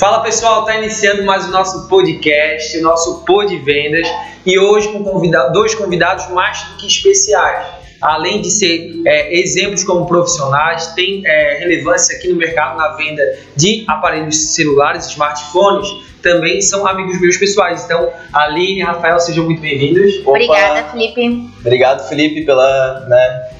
Fala pessoal, está iniciando mais o nosso podcast, o nosso Pod Vendas e hoje com convidado, dois convidados mais do que especiais. Além de ser é, exemplos como profissionais, tem é, relevância aqui no mercado na venda de aparelhos celulares, smartphones, também são amigos meus pessoais. Então, Aline e Rafael, sejam muito bem-vindos. Obrigada, Felipe. Obrigado, Felipe, pela, né,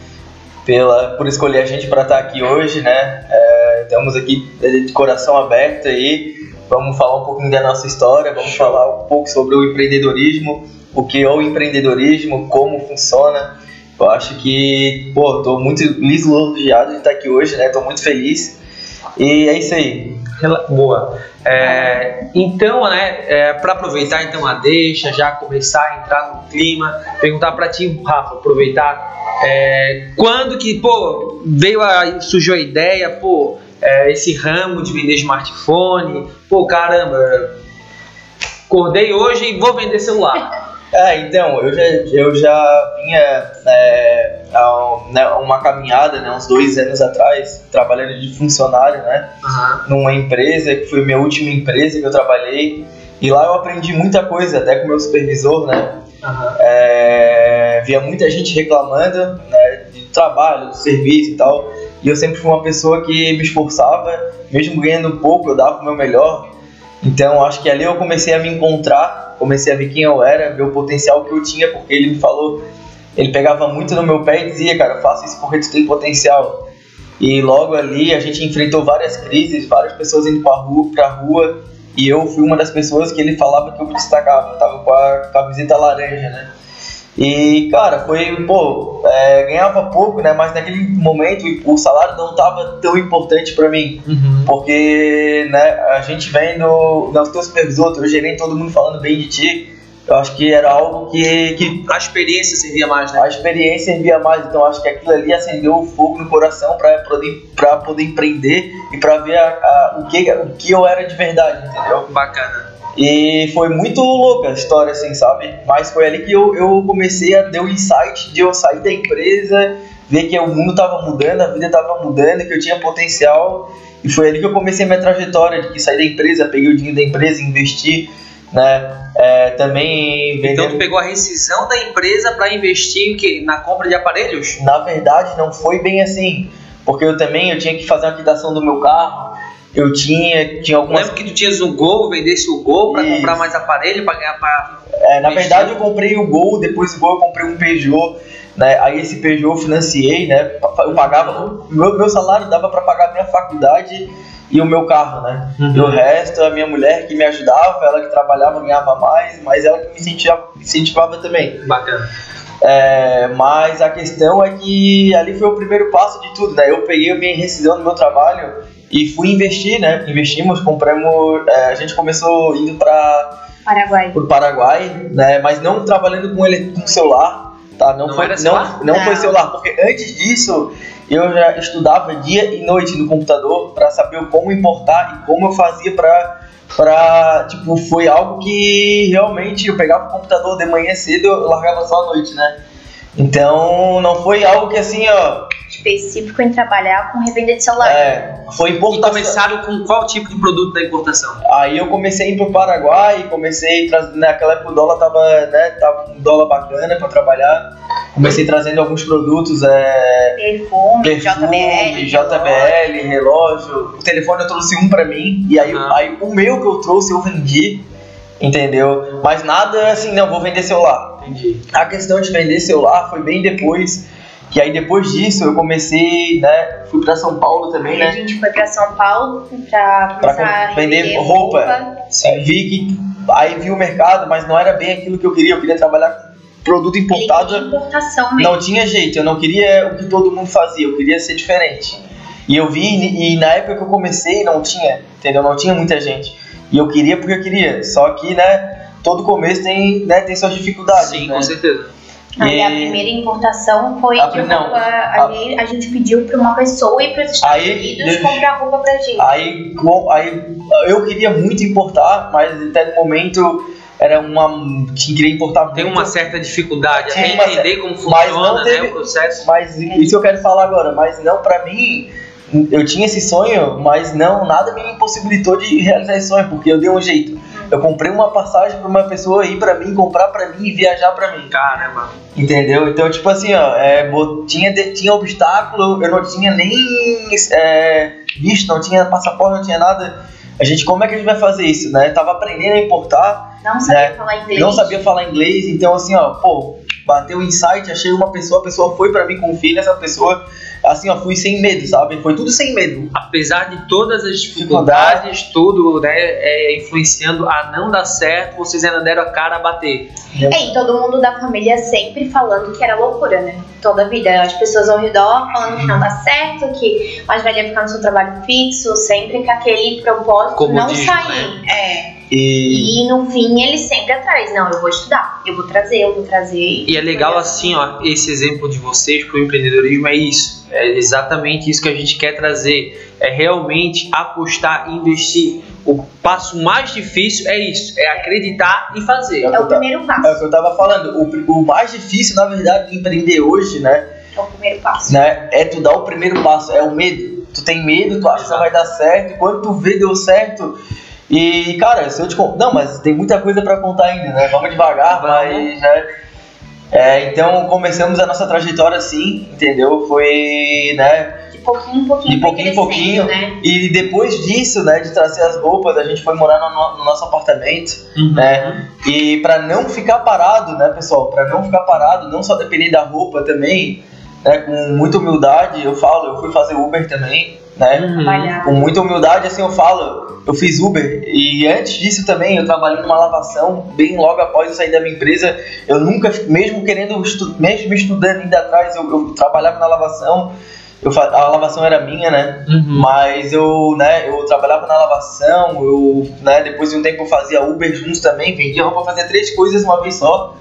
pela, por escolher a gente para estar aqui hoje, né? É, estamos aqui de coração aberto aí. Vamos falar um pouquinho da nossa história, vamos falar um pouco sobre o empreendedorismo, o que é o empreendedorismo, como funciona. Eu acho que, pô, tô muito lisonjeado de estar aqui hoje, né? Tô muito feliz. E é isso aí. Boa. É, então, né, é, para aproveitar então a deixa, já começar a entrar no clima, perguntar para ti, Rafa, aproveitar é, quando que, pô, veio a, surgiu a ideia, pô, é, esse ramo de vender smartphone, pô, caramba, acordei hoje e vou vender celular. É, então, eu já, eu já vinha é, né, uma caminhada, né, uns dois anos atrás, trabalhando de funcionário, né, uhum. numa empresa que foi minha última empresa que eu trabalhei, e lá eu aprendi muita coisa, até com o meu supervisor, né, uhum. é, via muita gente reclamando, né, de trabalho, do serviço e tal, e eu sempre fui uma pessoa que me esforçava, mesmo ganhando pouco, eu dava o meu melhor, então acho que ali eu comecei a me encontrar comecei a ver quem eu era, ver o potencial que eu tinha, porque ele me falou, ele pegava muito no meu pé e dizia, cara, faça isso porque tu tem potencial. E logo ali a gente enfrentou várias crises, várias pessoas indo pra rua, pra rua e eu fui uma das pessoas que ele falava que eu me destacava, eu tava com a camiseta laranja, né? E, cara, foi, pô, é, ganhava pouco, né? Mas naquele momento o salário não tava tão importante para mim. Uhum. Porque, né, a gente vem no, no teu supervisor, teu gerente, todo mundo falando bem de ti. Eu acho que era algo que, que. A experiência servia mais, né? A experiência servia mais. Então acho que aquilo ali acendeu o fogo no coração para poder, pra poder empreender e para ver a, a, o, que, o que eu era de verdade, entendeu? Bacana. E foi muito louca a história, assim, sabe? Mas foi ali que eu, eu comecei a ter o insight de eu sair da empresa, ver que o mundo tava mudando, a vida tava mudando, que eu tinha potencial. E foi ali que eu comecei a minha trajetória, de que saí da empresa, peguei o dinheiro da empresa, investi, né? É, também vendendo... Então tu pegou a rescisão da empresa para investir que na compra de aparelhos? Na verdade, não foi bem assim, porque eu também eu tinha que fazer a quitação do meu carro, eu tinha, tinha algumas... Lembra que tu tinhas um Gol, vendesse o Gol para comprar mais aparelho, para ganhar para... É, na verdade eu comprei o Gol, depois do Gol eu comprei um Peugeot, né? Aí esse Peugeot eu financiei, né? Eu pagava, meu, meu salário dava para pagar a minha faculdade e o meu carro, né? Uhum. E o resto, a minha mulher que me ajudava, ela que trabalhava ganhava mais, mas ela que me incentivava, incentivava também. Bacana. É, mas a questão é que ali foi o primeiro passo de tudo, né? Eu peguei a minha rescisão no meu trabalho e fui investir, né? Investimos, compramos. É, a gente começou indo para Paraguai. Por Paraguai, né? Mas não trabalhando com ele com celular, tá? Não, não foi celular? não, não, foi celular, porque antes disso eu já estudava dia e noite no computador para saber como importar e como eu fazia para para tipo foi algo que realmente eu pegava o computador de manhã cedo eu largava só à noite, né? Então não foi algo que assim, ó, específico em trabalhar com revenda de celular. É, foi importação. E começaram com qual tipo de produto da importação? Aí eu comecei a ir pro Paraguai, comecei trazendo, naquela época o dólar tava, né, tava um dólar bacana para trabalhar. Comecei trazendo alguns produtos, é, perfume, perfume JBL, JBL, relógio. O telefone eu trouxe um para mim e aí, ah. aí o meu que eu trouxe eu vendi entendeu? Mas nada assim, não, vou vender celular. Entendi. A questão de vender celular foi bem depois que aí depois disso eu comecei, né? Fui pra São Paulo também, aí né? A gente foi pra São Paulo pra começar pra vender roupa. roupa. Sim. Vi que aí vi o mercado, mas não era bem aquilo que eu queria. Eu queria trabalhar com produto importado. Importação mesmo. Não tinha jeito, eu não queria o que todo mundo fazia, eu queria ser diferente. E eu vi, e na época que eu comecei não tinha, entendeu? Não tinha muita gente. E eu queria porque eu queria. Só que, né, todo começo tem, né, tem suas dificuldades. Sim, né? com certeza. Aí a primeira importação foi a, de roupa. Não, a, a, gente pediu para uma pessoa ir para os Estados aí, Unidos eu, comprar roupa pra gente. Aí, aí eu queria muito importar, mas até no momento era uma. que queria importar Tem uma certa dificuldade até entender como funciona teve, né, o processo. Mas isso eu quero falar agora, mas não para mim eu tinha esse sonho, mas não, nada me impossibilitou de realizar esse sonho, porque eu dei um jeito. Eu comprei uma passagem para uma pessoa ir para mim, comprar para mim e viajar para mim. Caramba. Entendeu? Então, tipo assim, ó, é, tinha, tinha obstáculo, eu não tinha nem é, visto, não tinha passaporte, não tinha nada. A gente, como é que a gente vai fazer isso, né? tava aprendendo a importar. Não sabia né? falar inglês. Não sabia falar inglês, então assim, ó, pô, bateu o insight, achei uma pessoa, a pessoa foi para mim, confia nessa pessoa assim, ó, fui sem medo, sabe? Foi tudo sem medo. Apesar de todas as dificuldades, tudo, né, é, influenciando a não dar certo, vocês ainda deram a cara a bater. É, e todo mundo da família sempre falando que era loucura, né? Toda a vida. As pessoas ao redor falando que não dá certo, que mais velha ficar no seu trabalho fixo, sempre com aquele propósito Como não diz, sair. Né? É. E... e... no fim ele sempre atrás, não, eu vou estudar, eu vou trazer, eu vou trazer. E é legal assim, ó, esse exemplo de vocês pro empreendedorismo é isso. É exatamente isso que a gente quer trazer. É realmente apostar, investir. O passo mais difícil é isso, é acreditar e fazer. É o primeiro passo. É o que eu tava falando. O, o mais difícil, na verdade, de empreender hoje, né? É o primeiro passo. Né, é tu dar o primeiro passo, é o medo. Tu tem medo, tu acha Exato. que vai dar certo, quando tu vê deu certo, e, cara, se eu te contar. Não, mas tem muita coisa para contar ainda, né? Vamos devagar, mas. Né? É, então começamos a nossa trajetória assim, entendeu? Foi, né? De pouquinho em pouquinho. De pouquinho em pouquinho. Né? E depois disso, né, de trazer as roupas, a gente foi morar no, no nosso apartamento, uhum. né? E para não ficar parado, né, pessoal? Para não ficar parado, não só depender da roupa também, né? Com muita humildade, eu falo, eu fui fazer Uber também, né? Uhum. Com muita humildade, assim eu falo, eu fiz Uber e antes disso também eu trabalhei numa lavação, bem logo após eu sair da minha empresa, eu nunca, mesmo querendo, estu, mesmo estudando ainda atrás, eu, eu trabalhava na lavação, eu, a lavação era minha, né? Uhum. Mas eu, né, eu trabalhava na lavação, eu, né, depois de um tempo eu fazia Uber juntos também, vendia roupa, fazia três coisas uma vez só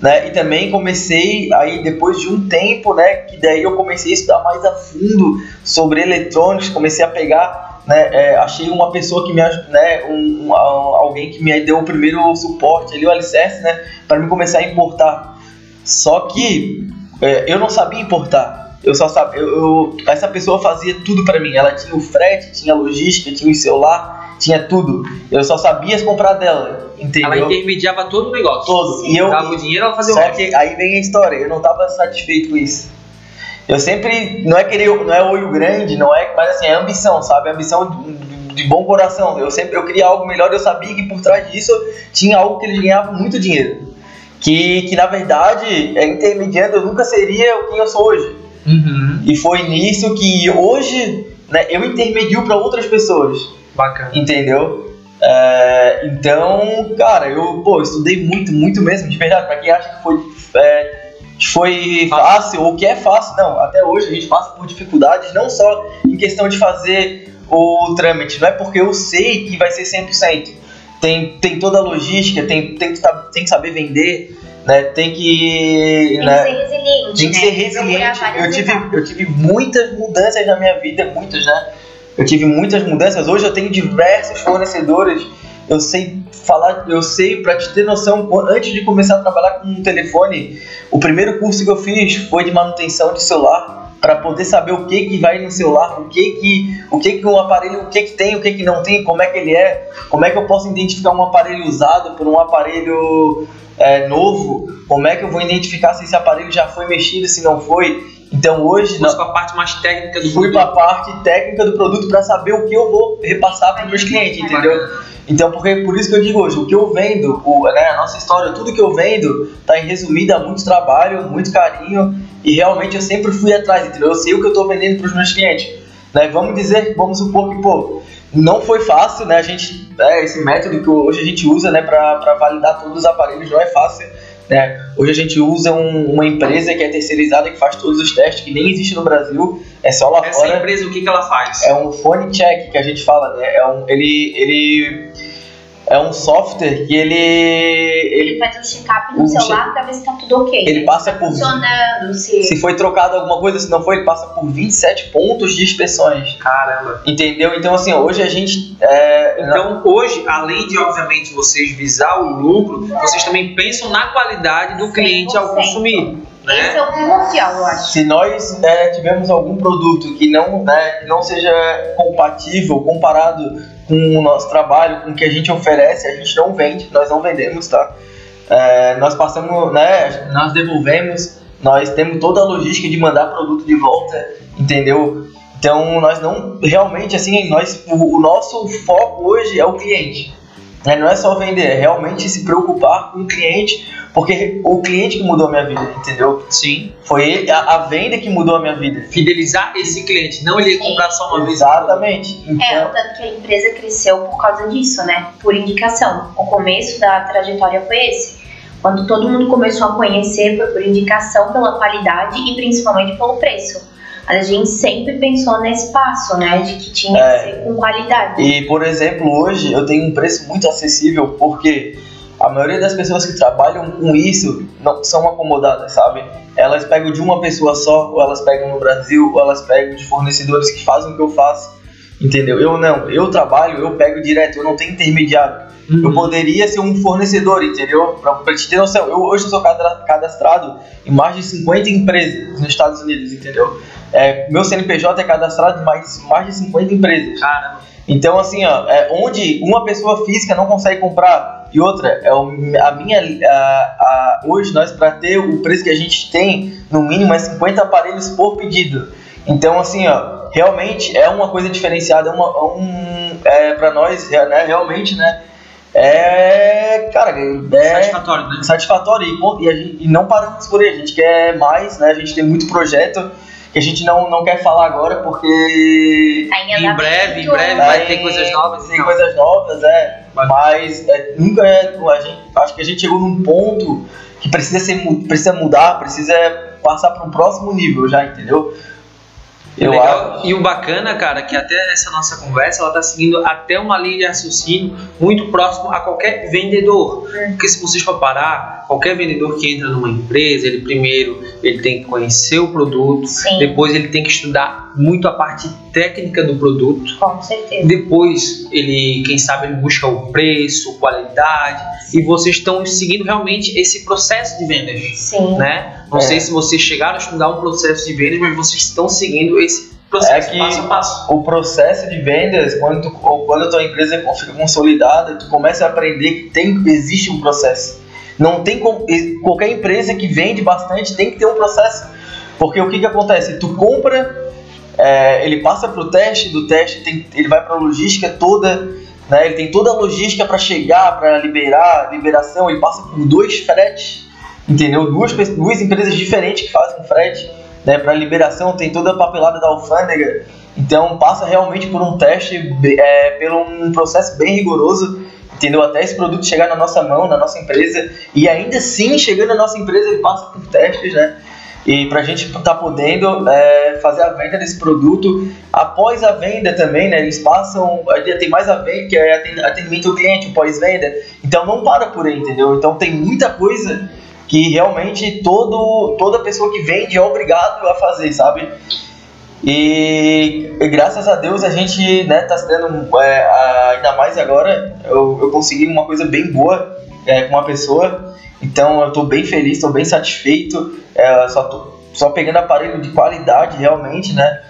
né? E também comecei aí depois de um tempo, né? Que daí eu comecei a estudar mais a fundo sobre eletrônicos, comecei a pegar, né? É, achei uma pessoa que me né? Um, um, alguém que me deu o primeiro suporte ali, o alicerce, né? Para me começar a importar. Só que é, eu não sabia importar. Eu só sabia, eu, eu, essa pessoa fazia tudo para mim. Ela tinha o frete, tinha a logística, tinha o celular, tinha tudo. Eu só sabia comprar dela, entendeu? Ela intermediava todo o negócio. Todo. E eu dava o dinheiro, ela fazia só o que aí vem a história. Eu não estava satisfeito com isso. Eu sempre não é querer, não é olho grande, não é, mas assim, é ambição, sabe? ambição de, de bom coração. Eu sempre eu queria algo melhor, eu sabia que por trás disso tinha algo que eles ganhavam muito dinheiro. Que, que na verdade, é, intermediando, eu nunca seria o que eu sou hoje. Uhum. E foi nisso que hoje né, eu intermedio para outras pessoas. Bacana. Entendeu? É, então, cara, eu pô, estudei muito, muito mesmo, de verdade. Para quem acha que foi, é, foi fácil ou que é fácil, não. Até hoje a gente passa por dificuldades, não só em questão de fazer o trâmite, não é porque eu sei que vai ser 100%. Tem, tem toda a logística, tem, tem, tem que saber vender, né? Tem que. Tem né? que ser resiliente. Tem que né? ser resiliente. Eu tive, eu tive muitas mudanças na minha vida, muitas, né? Eu tive muitas mudanças. Hoje eu tenho diversos fornecedores. Eu sei falar, eu sei, para te ter noção, antes de começar a trabalhar com um telefone, o primeiro curso que eu fiz foi de manutenção de celular para poder saber o que que vai no celular, o que que o que que um aparelho, o que que tem, o que que não tem, como é que ele é, como é que eu posso identificar um aparelho usado por um aparelho é, novo, como é que eu vou identificar se esse aparelho já foi mexido, se não foi? Então hoje. Fui para a parte mais técnica do Fui para a parte técnica do produto para saber o que eu vou repassar para os meus clientes, entendeu? Então, porque, por isso que eu digo hoje, o que eu vendo, o, né, a nossa história, tudo que eu vendo, tá em resumida muito trabalho, muito carinho e realmente eu sempre fui atrás, entendeu? Eu sei o que eu estou vendendo para os meus clientes. Né? Vamos dizer, vamos supor que, pô, não foi fácil, né? A gente, é, esse método que hoje a gente usa, né, para validar todos os aparelhos não é fácil. Né? Hoje a gente usa um, uma empresa que é terceirizada que faz todos os testes, que nem existe no Brasil, é só lá Essa fora. Essa empresa, o que, que ela faz? É um phone check que a gente fala, né? É um, ele, ele é um software que ele. Ele faz um check-up no um celular check... pra ver se tá tudo ok. Ele passa por. Funcionando, se. Se foi trocado alguma coisa, se não foi, ele passa por 27 pontos de inspeções. Caramba. Entendeu? Então, assim, hoje a gente. É... Então, hoje, além de, obviamente, vocês visar o lucro, vocês também pensam na qualidade do cliente ao consumir. Né? Esse é o primordial, eu acho. Se nós é, tivermos algum produto que não, né, que não seja compatível comparado com o nosso trabalho, com o que a gente oferece, a gente não vende, nós não vendemos, tá? É, nós passamos, né, nós devolvemos, nós temos toda a logística de mandar produto de volta, entendeu? Então nós não realmente assim, nós o, o nosso foco hoje é o cliente. Né? Não é só vender, é realmente se preocupar com o cliente, porque o cliente que mudou a minha vida, entendeu? Sim. Foi ele, a, a, venda que mudou a minha vida. Fidelizar esse cliente, não ele comprar só uma vez. Exatamente. Então... É, tanto que a empresa cresceu por causa disso, né? Por indicação. O começo da trajetória foi esse. Quando todo mundo começou a conhecer, foi por indicação, pela qualidade e principalmente pelo preço a gente sempre pensou nesse passo, né? De que tinha é. que ser com qualidade. E, por exemplo, hoje eu tenho um preço muito acessível porque a maioria das pessoas que trabalham com isso não são acomodadas, sabe? Elas pegam de uma pessoa só, ou elas pegam no Brasil, ou elas pegam de fornecedores que fazem o que eu faço, entendeu? Eu não, eu trabalho, eu pego direto, eu não tenho intermediário. Uhum. Eu poderia ser um fornecedor, entendeu? Pra, pra te ter noção, eu hoje eu sou cadastrado em mais de 50 empresas nos Estados Unidos, entendeu? É, meu CNPJ é cadastrado em mais, mais de 50 empresas. Caramba. Então, assim, ó, é, onde uma pessoa física não consegue comprar e outra, é o, a minha. A, a, hoje, nós, para ter o preço que a gente tem, no mínimo é 50 aparelhos por pedido. Então, assim, ó, realmente é uma coisa diferenciada, é, uma, é um, é, para nós, né, realmente, né? É, cara, é satisfatório, né? Satisfatório e, e, gente, e não paramos por aí, a gente quer mais, né? A gente tem muito projeto que a gente não, não quer falar agora porque em breve, em breve vai ter coisas novas. Tem então. coisas novas, é. Mas é, nunca é. A gente, acho que a gente chegou num ponto que precisa, ser, precisa mudar, precisa passar para um próximo nível já, entendeu? Eu legal. Acho. E o bacana, cara, que até essa nossa conversa ela tá seguindo até uma linha de raciocínio muito próximo a qualquer vendedor. Porque se vocês for parar, qualquer vendedor que entra numa empresa, ele primeiro ele tem que conhecer o produto, Sim. depois ele tem que estudar muito a parte técnica do produto. Com certeza. Depois ele, quem sabe, ele busca o preço, qualidade. E vocês estão seguindo realmente esse processo de vendas. Sim. Né? Não é. sei se vocês chegaram a estudar um processo de vendas, mas vocês estão seguindo esse processo é que passo a passo. O processo de vendas, quando, tu, quando a tua empresa fica consolidada, tu começa a aprender que tem, existe um processo. Não tem qualquer empresa que vende bastante tem que ter um processo. Porque o que, que acontece? Tu compra, é, ele passa para o teste, do teste tem, ele vai para a logística toda, né? ele tem toda a logística para chegar, para liberar, liberação, ele passa por dois fretes entendeu? Duas, duas empresas diferentes que fazem frete, né? Para liberação tem toda a papelada da alfândega, então passa realmente por um teste, é, por um processo bem rigoroso, entendeu? Até esse produto chegar na nossa mão, na nossa empresa, e ainda assim chegando na nossa empresa ele passa por testes, né? E para a gente estar tá podendo é, fazer a venda desse produto, após a venda também, né? Eles passam, tem mais a venda, que é atendimento ao cliente, pós-venda. Então não para por aí, entendeu? Então tem muita coisa que realmente todo, toda pessoa que vende é obrigado a fazer, sabe? E, e graças a Deus a gente né, tá tendo, é, ainda mais agora, eu, eu consegui uma coisa bem boa é, com uma pessoa, então eu estou bem feliz, estou bem satisfeito, é, só, tô, só pegando aparelho de qualidade realmente, né?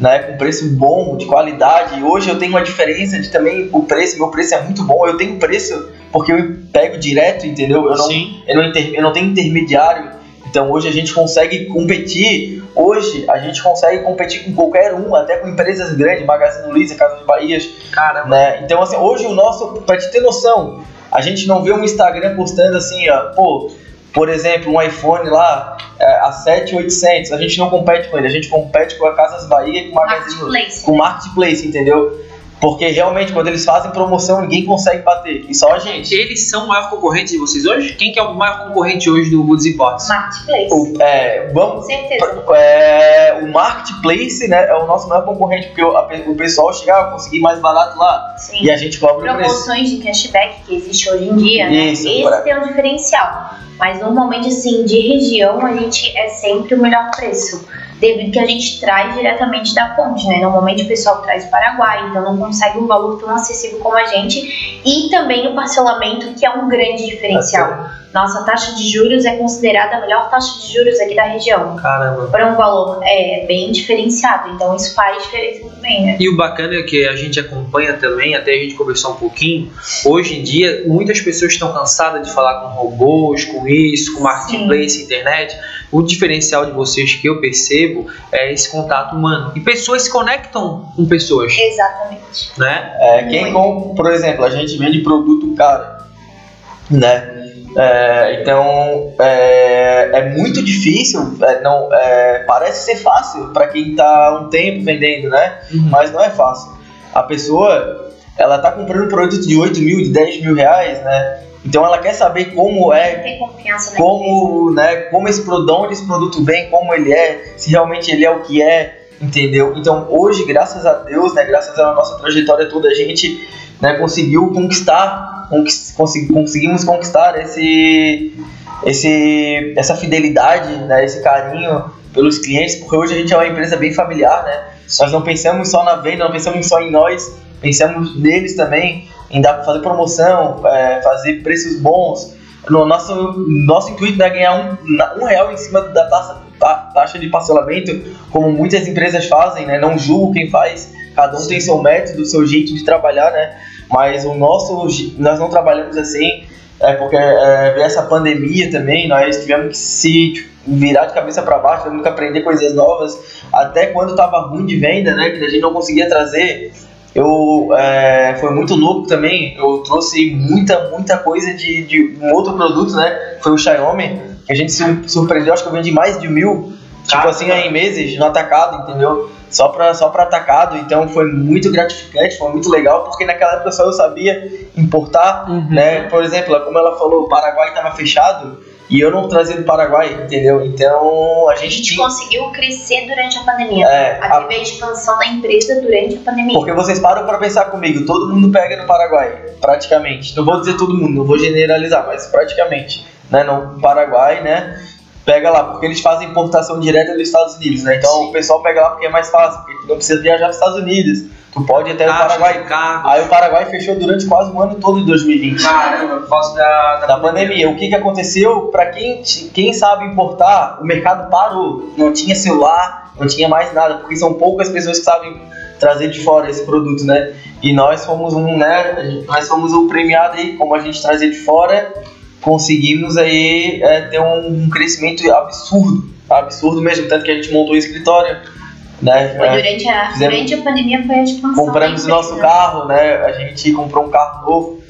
Né, com preço bom, de qualidade. Hoje eu tenho uma diferença de também o preço, meu preço é muito bom. Eu tenho preço porque eu pego direto, entendeu? Eu não, Sim. Eu, não inter, eu não tenho intermediário. Então hoje a gente consegue competir. Hoje a gente consegue competir com qualquer um, até com empresas grandes, Magazine Luiza, Casa de Bahias. Caramba. Né? Então assim, hoje o nosso, pra te ter noção, a gente não vê um Instagram postando assim, ó, pô, por exemplo, um iPhone lá é, a 7,800, a gente não compete com ele, a gente compete com a Casas Bahia e com o Magazine, Marketplace. com Marketplace, entendeu? Porque realmente, quando eles fazem promoção, ninguém consegue bater. E só a gente. Eles são o maior concorrente de vocês hoje? Quem que é o maior concorrente hoje do Goods Imports? Marketplace. O, é, vamos, Com certeza. É, o Marketplace né, é o nosso maior concorrente, porque o, a, o pessoal chega a conseguir mais barato lá. Sim. E a gente cobra o preço. Promoções de cashback que existe hoje em dia, né? Isso, Esse é o diferencial. Mas normalmente, assim, de região, a gente é sempre o melhor preço devido que a gente traz diretamente da fonte, né? Normalmente o pessoal traz Paraguai, então não consegue um valor tão acessível como a gente. E também o parcelamento, que é um grande diferencial. Nossa taxa de juros é considerada a melhor taxa de juros aqui da região. Caramba. Para um valor é, bem diferenciado, então isso faz diferença também, né? E o bacana é que a gente acompanha também, até a gente conversar um pouquinho, hoje em dia muitas pessoas estão cansadas de falar com robôs, com isso, com marketplace, Sim. internet. O diferencial de vocês que eu percebo é esse contato humano. E pessoas se conectam com pessoas. Exatamente. Né? É, quem, com, por exemplo, a gente vende produto caro, né? É, então é, é, muito difícil, é, não, é, parece ser fácil para quem está um tempo vendendo, né? Uhum. Mas não é fácil. A pessoa ela está comprando um produto de 8 mil, de 10 mil reais, né? Então ela quer saber como é, como, né, como esse produto, onde esse produto vem, como ele é, se realmente ele é o que é, entendeu? Então hoje, graças a Deus, né, graças à nossa trajetória toda, a gente né, conseguiu conquistar, conquist, conseguimos conquistar esse, esse, essa fidelidade, né, esse carinho pelos clientes, porque hoje a gente é uma empresa bem familiar, né? Nós não pensamos só na venda, não pensamos só em nós, pensamos neles também, em dar, fazer promoção, é, fazer preços bons. No nosso, nosso intuito é ganhar um, um real em cima da taxa, taxa de parcelamento, como muitas empresas fazem, né? Não julgo quem faz, cada um tem seu método, seu jeito de trabalhar, né? Mas o nosso, nós não trabalhamos assim, é porque é, veio essa pandemia também, nós tivemos que se tipo, virar de cabeça para baixo, tivemos que aprender coisas novas, até quando estava ruim de venda, né? Que a gente não conseguia trazer eu é, foi muito louco também. Eu trouxe muita, muita coisa de, de um outro produto, né? Foi o Xiaomi, que a gente se surpreendeu. Acho que eu vendi mais de mil, tipo ah, assim, em meses, no atacado, entendeu? Só para só pra atacado. Então foi muito gratificante, foi muito legal, porque naquela época só eu sabia importar, uhum. né? Por exemplo, como ela falou, o Paraguai estava fechado. E eu não trazia do Paraguai, entendeu? Então a gente, a gente tinha... conseguiu crescer durante a pandemia. É, a... a expansão da empresa durante a pandemia. Porque vocês param para pensar comigo, todo mundo pega no Paraguai, praticamente. Não vou dizer todo mundo, não vou generalizar, mas praticamente, né? No Paraguai, né? Pega lá, porque eles fazem importação direta dos Estados Unidos, né? Então Sim. o pessoal pega lá porque é mais fácil, porque não precisa viajar para os Estados Unidos Tu pode até o Paraguai. Aí o Paraguai fechou durante quase o ano todo de 2020. Caramba, por causa da, da, da pandemia. pandemia. O que, que aconteceu? Para quem, quem sabe importar, o mercado parou. Não tinha celular, não tinha mais nada, porque são poucas pessoas que sabem trazer de fora esse produto, né? E nós fomos um, né? Nós fomos o premiado aí, como a gente trazer de fora, conseguimos aí é, ter um, um crescimento absurdo, absurdo mesmo, tanto que a gente montou o escritório né? Foi durante a, Fizemos, durante a pandemia foi a expansão. Compramos o nosso carro, né? A gente comprou um carro novo,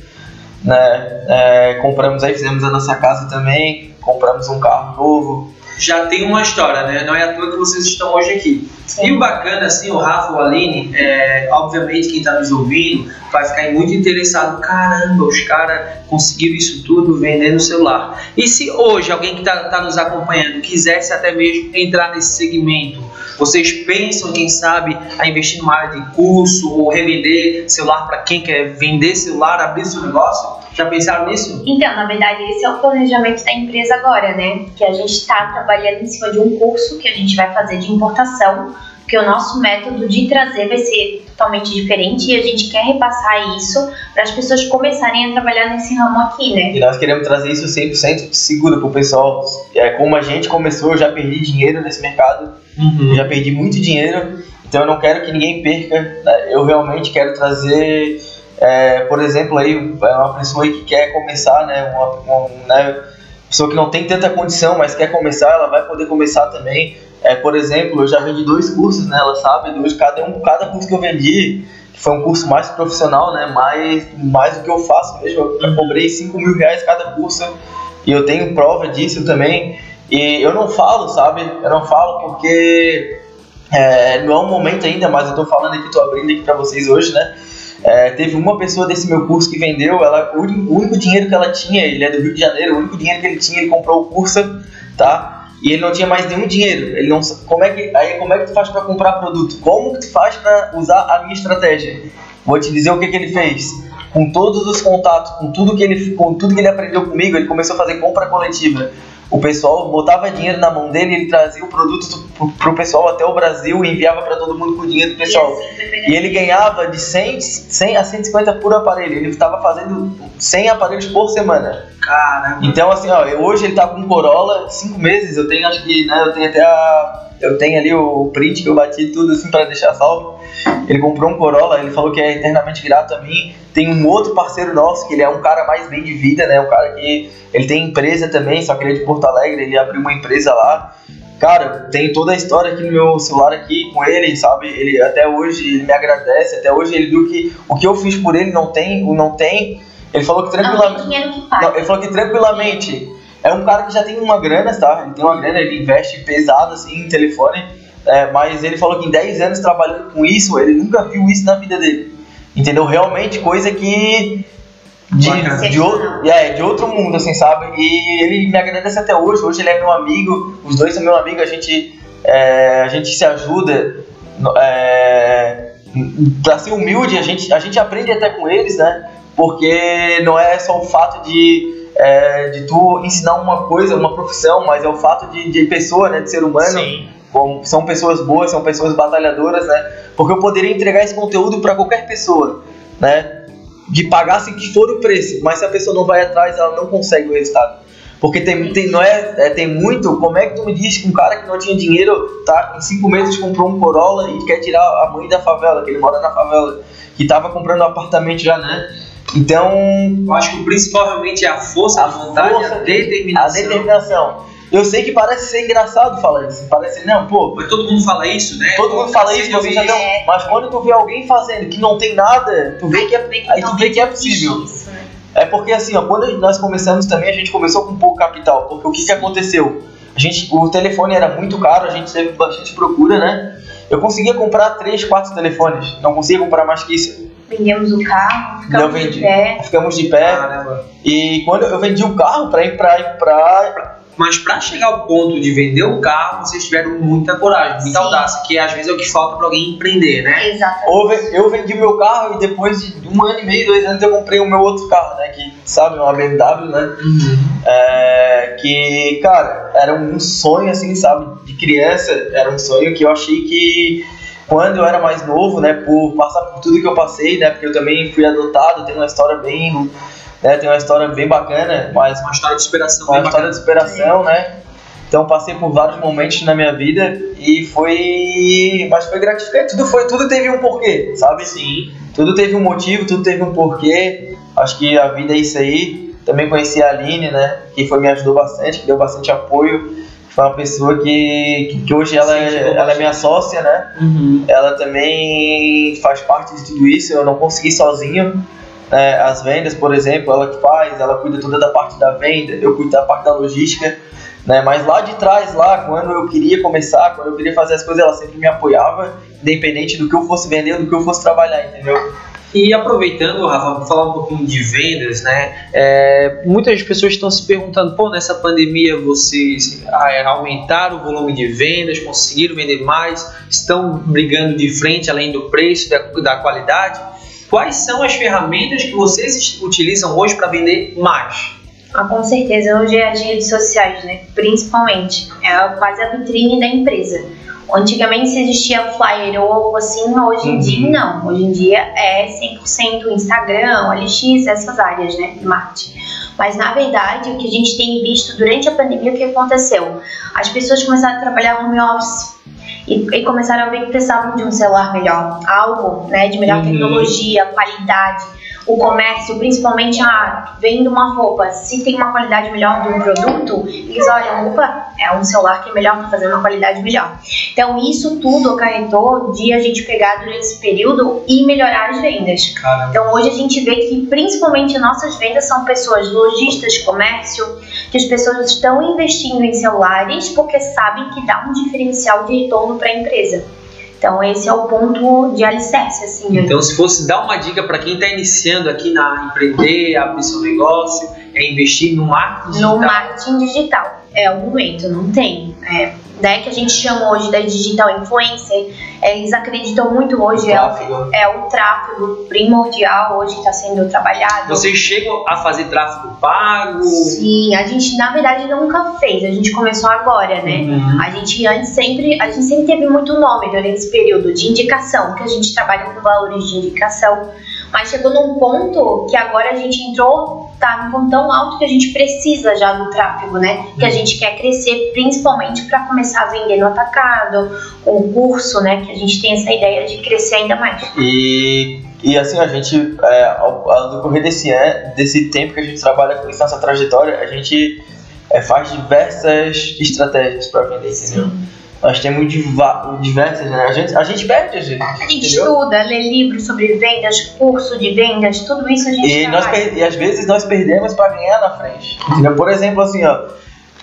né? É, compramos aí, fizemos a nossa casa também, compramos um carro novo. Já tem uma história, né? Não é à toa que vocês estão hoje aqui. Sim. E o bacana, assim, o Rafa, o Aline, é, obviamente quem está nos ouvindo vai ficar muito interessado. Caramba, os caras conseguiram isso tudo vendendo o celular. E se hoje alguém que está tá nos acompanhando quisesse até mesmo entrar nesse segmento, vocês pensam, quem sabe, a investir numa área de curso ou revender celular para quem quer vender celular, abrir seu negócio? Já pensaram nisso? Então, na verdade, esse é o planejamento da empresa agora, né? Que a gente está trabalhando em cima de um curso que a gente vai fazer de importação, porque o nosso método de trazer vai ser totalmente diferente e a gente quer repassar isso para as pessoas começarem a trabalhar nesse ramo aqui, né? E nós queremos trazer isso 100% seguro para o pessoal. É, como a gente começou, eu já perdi dinheiro nesse mercado Uhum. Já perdi muito dinheiro, então eu não quero que ninguém perca. Né? Eu realmente quero trazer, é, por exemplo, aí uma pessoa que quer começar, né, uma, uma né, pessoa que não tem tanta condição, mas quer começar, ela vai poder começar também. É, por exemplo, eu já vendi dois cursos, né? Ela sabe, dois, cada um, cada curso que eu vendi, que foi um curso mais profissional, né? Mais, mais do que eu faço mesmo. Eu cobrei 5 mil reais cada curso e eu tenho prova disso também. E eu não falo, sabe? Eu não falo porque é, não é um momento ainda, mas eu tô falando aqui, tô abrindo aqui para vocês hoje, né? É, teve uma pessoa desse meu curso que vendeu, ela, o único dinheiro que ela tinha, ele é do Rio de Janeiro, o único dinheiro que ele tinha, ele comprou o curso, tá? E ele não tinha mais nenhum dinheiro. Ele não, como é que, aí como é que tu faz para comprar produto? Como que tu faz para usar a minha estratégia? Vou te dizer o que, que ele fez. Com todos os contatos, com tudo que ele, com tudo que ele aprendeu comigo, ele começou a fazer compra coletiva o pessoal botava dinheiro na mão dele, ele trazia o produto pro, pessoal até o Brasil e enviava para todo mundo com o dinheiro do pessoal. E ele ganhava de 100, 100 a 150 por aparelho. Ele estava fazendo 100 aparelhos por semana. Caramba. Então, assim, ó, hoje ele tá com Corolla, cinco meses, eu tenho, acho que, né, eu tenho até a. Eu tenho ali o print que eu bati tudo assim para deixar salvo. Ele comprou um Corolla, ele falou que é eternamente grato a mim. Tem um outro parceiro nosso, que ele é um cara mais bem de vida, né? Um cara que ele tem empresa também, só que ele é de Porto Alegre, ele abriu uma empresa lá. Cara, tem toda a história aqui no meu celular aqui com ele, sabe? Ele até hoje ele me agradece, até hoje ele viu que o que eu fiz por ele não tem, não tem. Ele falou que tranquilamente. Não, ele falou que tranquilamente é um cara que já tem uma grana, tá? Ele tem uma grana, ele investe pesado assim em telefone. É, mas ele falou que em 10 anos trabalhando com isso, ele nunca viu isso na vida dele. Entendeu? Realmente coisa que de, de, outro, é, de outro mundo, assim, sabe? E ele me agradece até hoje. Hoje ele é meu amigo, os dois são meu amigo, a gente, é, a gente se ajuda. É, pra ser humilde, a gente, a gente aprende até com eles, né? Porque não é só o fato de, é, de tu ensinar uma coisa, uma profissão, mas é o fato de, de pessoa, né? De ser humano. Sim. são pessoas boas, são pessoas batalhadoras, né? Porque eu poderia entregar esse conteúdo para qualquer pessoa, né? de pagar se que for o preço, mas se a pessoa não vai atrás, ela não consegue o resultado. Porque tem, tem, não é, é, tem muito. Como é que tu me diz que um cara que não tinha dinheiro, tá, em cinco meses comprou um Corolla e quer tirar a mãe da favela, que ele mora na favela, que tava comprando um apartamento já, né? Então. Eu acho que o principal realmente é a força, a, vontade, força, a determinação. A determinação. Eu sei que parece ser engraçado falar isso. Parece, não, pô. Mas todo mundo fala isso, né? Todo mundo fala isso, você já não. Mas quando tu vê alguém fazendo que não tem nada, tu vê que é, aí tu vê que é possível. Né? É porque assim, ó, quando nós começamos também, a gente começou com pouco capital. Porque o que, que aconteceu? A gente, o telefone era muito caro, a gente teve bastante procura, né? Eu conseguia comprar 3, 4 telefones. Não conseguia comprar mais que isso. Vendemos o carro, ficamos vendi, de pé. Ficamos de pé. Caramba. E quando eu vendi o carro para ir para mas para chegar ao ponto de vender o carro, vocês tiveram muita coragem, muita Sim. audácia, que às vezes é o que falta para alguém empreender, né? Exatamente. Eu vendi meu carro e depois de um ano e meio, dois anos, eu comprei o meu outro carro, né? Que, sabe, uma BMW, né? Uhum. É, que, cara, era um sonho, assim, sabe, de criança. Era um sonho que eu achei que quando eu era mais novo, né, por passar por tudo que eu passei, né, porque eu também fui adotado, tenho uma história bem né? Tem uma história bem bacana, mas uma história de superação, uma história bacana. de superação, né? Então passei por vários momentos na minha vida e foi, mas foi gratificante. Tudo foi, tudo teve um porquê, sabe? Sim. Tudo teve um motivo, tudo teve um porquê. Acho que a vida é isso aí. Também conheci a Aline, né? Que foi me ajudou bastante, que deu bastante apoio. Foi uma pessoa que, que hoje ela, Sim, é, ela é minha sócia, né? Uhum. Ela também faz parte de tudo isso. Eu não consegui sozinho é, as vendas, por exemplo, ela que faz, ela cuida toda da parte da venda, eu cuido da parte da logística, né? Mas lá de trás, lá, quando eu queria começar, quando eu queria fazer as coisas, ela sempre me apoiava, independente do que eu fosse vender, do que eu fosse trabalhar, entendeu? E aproveitando, Rafa, vou falar um pouquinho de vendas, né? É, muitas pessoas estão se perguntando, pô, nessa pandemia vocês ah, aumentaram o volume de vendas, conseguiram vender mais, estão brigando de frente além do preço, da, da qualidade? Quais são as ferramentas que vocês utilizam hoje para vender mais? Ah, com certeza, hoje é as redes sociais, né? Principalmente. É quase a vitrine da empresa. Antigamente se existia flyer ou algo assim, hoje em uhum. dia não. Hoje em dia é 100% Instagram, OLX, essas áreas, né, de marketing. Mas na verdade, o que a gente tem visto durante a pandemia, o que aconteceu? As pessoas começaram a trabalhar home office e, e, começaram a ver que precisavam de um celular melhor, algo né, de melhor uhum. tecnologia, qualidade o comércio, principalmente a vendo uma roupa, se tem uma qualidade melhor de um produto, eles olham, opa, é um celular que é melhor para fazer uma qualidade melhor. Então isso tudo acarretou de a gente pegar durante esse período e melhorar as vendas. Caramba. Então hoje a gente vê que principalmente nossas vendas são pessoas lojistas, comércio, que as pessoas estão investindo em celulares porque sabem que dá um diferencial de retorno para a empresa. Então esse é o ponto de alicerce, assim. Então se fosse dar uma dica para quem está iniciando aqui na empreender, abrir seu negócio, é investir no marketing digital. No marketing digital, é o momento, não tem. É, né, que a gente chama hoje da digital influencer, eles acreditam muito hoje, é o, é o tráfego primordial hoje que está sendo trabalhado. Vocês chegam a fazer tráfego pago? Sim, a gente na verdade nunca fez, a gente começou agora, né? Uhum. A gente antes sempre, a gente sempre teve muito nome durante esse período de indicação, que a gente trabalha com valores de indicação, mas chegou num ponto que agora a gente entrou tá num ponto tão alto que a gente precisa já do tráfego, né? Que a uhum. gente quer crescer principalmente para começar a vender no atacado, o curso, né? Que a gente tem essa ideia de crescer ainda mais. E, e assim, a gente, é, ao, ao decorrer desse, desse tempo que a gente trabalha com isso, nossa trajetória, a gente é, faz diversas estratégias para vender, entendeu? Nós temos diversas, né? A gente, a gente perde, a gente. A gente entendeu? estuda, lê livros sobre vendas, curso de vendas, tudo isso a gente e, nós e às vezes nós perdemos para ganhar na frente. Entendeu? Por exemplo, assim, ó.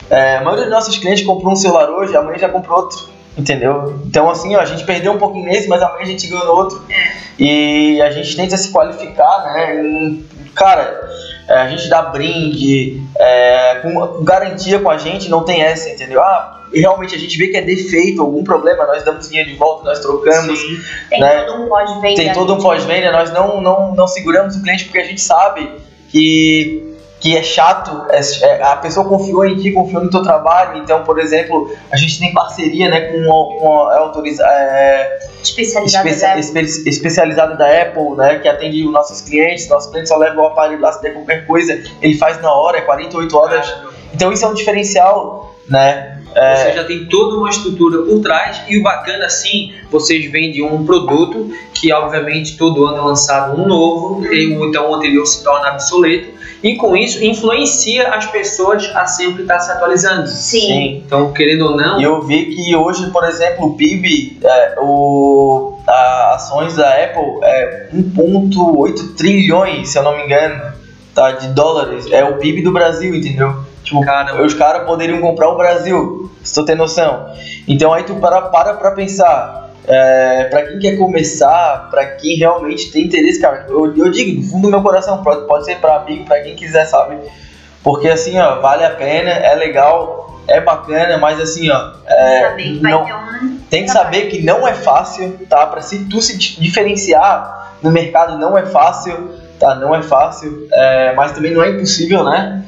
É, a maioria dos nossos clientes comprou um celular hoje, amanhã já comprou outro. Entendeu? Então, assim, ó, a gente perdeu um pouquinho nesse, mas amanhã a gente ganhou no outro. É. E a gente tenta se qualificar, né? Em, cara, é, a gente dá brinde, é, com garantia com a gente, não tem essa, entendeu? Ah, realmente a gente vê que é defeito, algum problema, nós damos dinheiro de volta, nós trocamos. Sim. Tem né? todo um pós-venda. Tem todo um pós-venda, nós não, não, não seguramos o cliente porque a gente sabe que que é chato, é, é, a pessoa confiou em ti, confiou no teu trabalho, então, por exemplo, a gente tem parceria né, com uma, uma autoriza, é, especializada, espe, da espe, especializada da Apple, né, que atende os nossos clientes, nossos clientes só levam o aparelho lá, se der qualquer coisa, ele faz na hora, é 48 horas, então isso é um diferencial, né, é... Você já tem toda uma estrutura por trás e o bacana assim, vocês vendem um produto que obviamente todo ano é lançado um novo, e então o anterior se torna obsoleto e com isso influencia as pessoas a sempre estar se atualizando. Sim. Sim. Então, querendo ou não. E eu vi que hoje, por exemplo, o PIB, é, o, a ações da Apple é 1,8 trilhões, se eu não me engano, tá, de dólares. É o PIB do Brasil, entendeu? Tipo, Caramba. os caras poderiam comprar o Brasil, se tu tem noção. Então aí tu para para pra pensar. É, para quem quer começar, para quem realmente tem interesse, cara, eu, eu digo, no fundo do meu coração, pode, ser para amigo, para quem quiser, sabe? Porque assim, ó, vale a pena, é legal, é bacana, mas assim, ó, é, não, tem que saber que não é fácil, tá? Para se tu se diferenciar no mercado não é fácil, tá? Não é fácil, é, mas também não é impossível, né?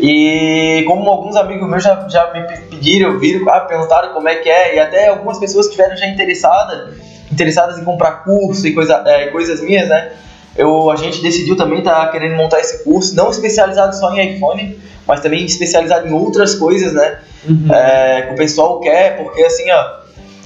E como alguns amigos meus já, já me pediram, viram, ah, perguntaram como é que é, e até algumas pessoas que estiveram já interessadas, interessadas em comprar curso e coisa, é, coisas minhas, né? Eu, a gente decidiu também estar tá querendo montar esse curso, não especializado só em iPhone, mas também especializado em outras coisas, né? Uhum. É, que o pessoal quer, porque assim, ó,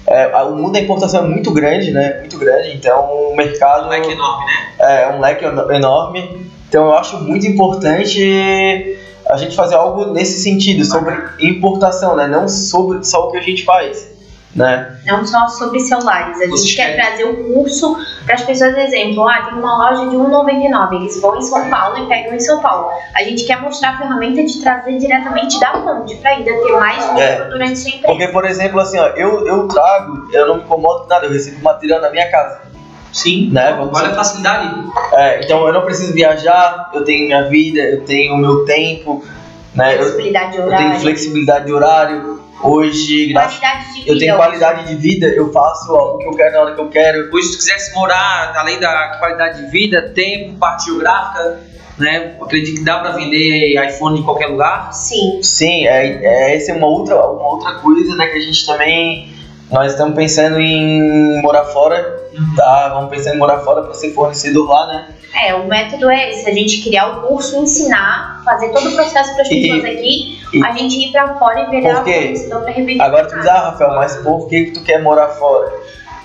é, o mundo da importação é muito grande, né? Muito grande, então o mercado. Um leque enorme, né? É, um leque enorme. Então eu acho muito importante a gente fazer algo nesse sentido, sobre importação, né? Não sobre só o que a gente faz. Né? Não só sobre celulares. A gente quer trazer o curso para as pessoas, exemplo, ah, tem uma loja de 1,99, eles vão em São Paulo e pegam em São Paulo. A gente quer mostrar a ferramenta de trazer diretamente da fonte para ainda ter mais lucro é. durante a empresa. Porque, por exemplo, assim, ó, eu, eu trago, eu não me incomodo com nada, eu recebo material na minha casa. Sim, né? Vamos olha a facilidade. É, então eu não preciso viajar, eu tenho minha vida, eu tenho o meu tempo, né? Flexibilidade eu, de horário. Eu tenho flexibilidade de horário. Hoje, graças eu tenho qualidade de vida, eu faço o que eu quero na hora que eu quero. Hoje, se tu quisesse morar, além da qualidade de vida, tempo, parte geográfica, né? Acredito que dá para vender iPhone em qualquer lugar. Sim. Sim, é, é essa é uma outra, uma outra coisa, né? Que a gente também nós estamos pensando em morar fora, tá? Vamos pensar em morar fora para ser fornecedor lá, né? É, o método é esse, a gente criar o curso, ensinar, fazer todo o processo para as pessoas aqui, e, a gente ir para fora e virar fornecedor para revender. Agora tu diz, ah, Rafael, mas por que, que tu quer morar fora?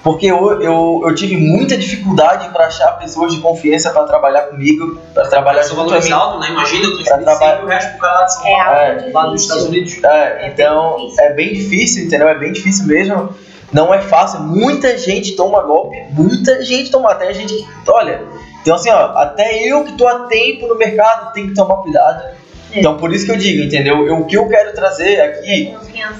Porque eu, eu, eu tive muita dificuldade para achar pessoas de confiança para trabalhar comigo, para trabalhar com valor é alto, né? Imagina, tu trabalhar o resto pro cara de São Paulo, é, lá dos Estados Unidos. É, então, é bem difícil, entendeu? É bem difícil mesmo. Não é fácil. Muita gente toma golpe, muita gente toma até gente que, olha, então assim, ó, até eu que tô há tempo no mercado tenho que tomar cuidado então, por isso que eu digo, entendeu? Eu, o que eu quero trazer aqui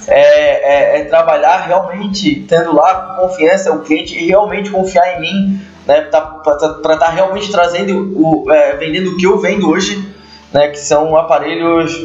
é, é, é, trabalhar realmente, tendo lá confiança, o cliente realmente confiar em mim, né? Para estar tá realmente trazendo, o, é, vendendo o que eu vendo hoje, né? Que são aparelhos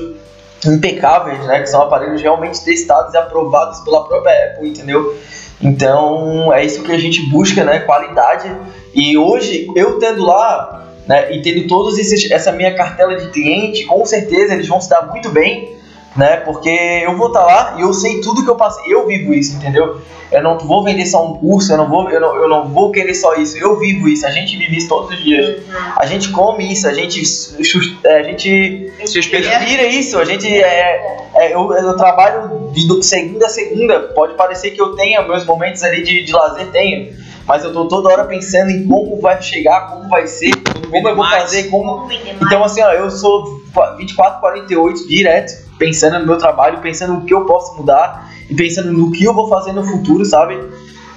impecáveis, né? Que são aparelhos realmente testados e aprovados pela própria Apple, entendeu? Então, é isso que a gente busca, né? Qualidade. E hoje, eu tendo lá né, e tendo todos esses essa minha cartela de cliente, com certeza eles vão se dar muito bem, né? Porque eu vou estar tá lá e eu sei tudo que eu passei, eu vivo isso, entendeu? Eu não vou vender só um curso, eu não vou, eu não, eu não vou querer só isso, eu vivo isso, a gente vive isso todos os dias. A gente come isso, a gente, a gente respira isso, a gente é, é eu, eu, trabalho de segunda a segunda, pode parecer que eu tenha meus momentos ali de, de lazer, tenho, mas eu tô toda hora pensando em como vai chegar, como vai ser, como eu vou fazer, como. Então assim, ó, eu sou 24, 48 direto pensando no meu trabalho, pensando no que eu posso mudar e pensando no que eu vou fazer no futuro, sabe?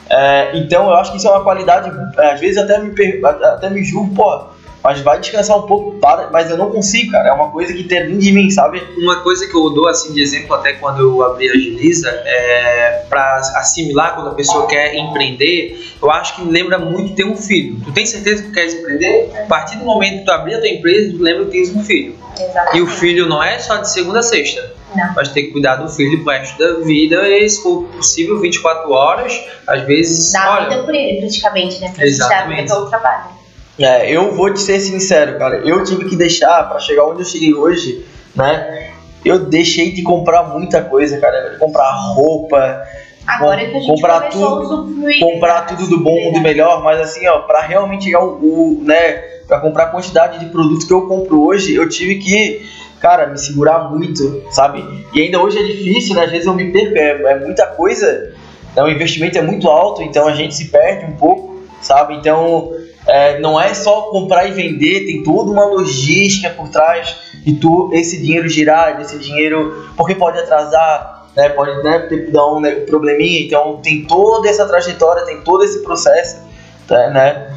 É, então eu acho que isso é uma qualidade, é, às vezes até me, até me julgo, pô, mas vai descansar um pouco, para, mas eu não consigo, cara, é uma coisa que tem de mim, sabe? Uma coisa que eu dou assim de exemplo até quando eu abri a Agiliza, é para assimilar quando a pessoa quer empreender, eu acho que lembra muito ter um filho. Tu tem certeza que tu queres empreender? A partir do momento que tu abrir a tua empresa, tu lembra que tens um filho. Exatamente. E o filho não é só de segunda a sexta. Não. Mas ter que cuidar do filho pro resto da vida e, se for possível, 24 horas, às vezes. Dá olha, vida por ele, praticamente, né? Pra Exatamente. Dar vida trabalho. É, eu vou te ser sincero, cara. Eu tive que deixar para chegar onde eu cheguei hoje, né? Eu deixei de comprar muita coisa, cara. Comprar roupa, Agora que a gente comprar tudo, comprar tudo do bom, do melhor, mas assim, ó, para realmente chegar o, o né, para comprar a quantidade de produtos que eu compro hoje, eu tive que, cara, me segurar muito, sabe? E ainda hoje é difícil, né? Às vezes eu me perco, é, é muita coisa, né? o investimento é muito alto, então a gente se perde um pouco, sabe? Então, é, não é só comprar e vender, tem toda uma logística por trás de tu esse dinheiro girar, desse dinheiro, porque pode atrasar, né, pode né, ter dar um né, probleminha, então tem toda essa trajetória, tem todo esse processo, tá, né?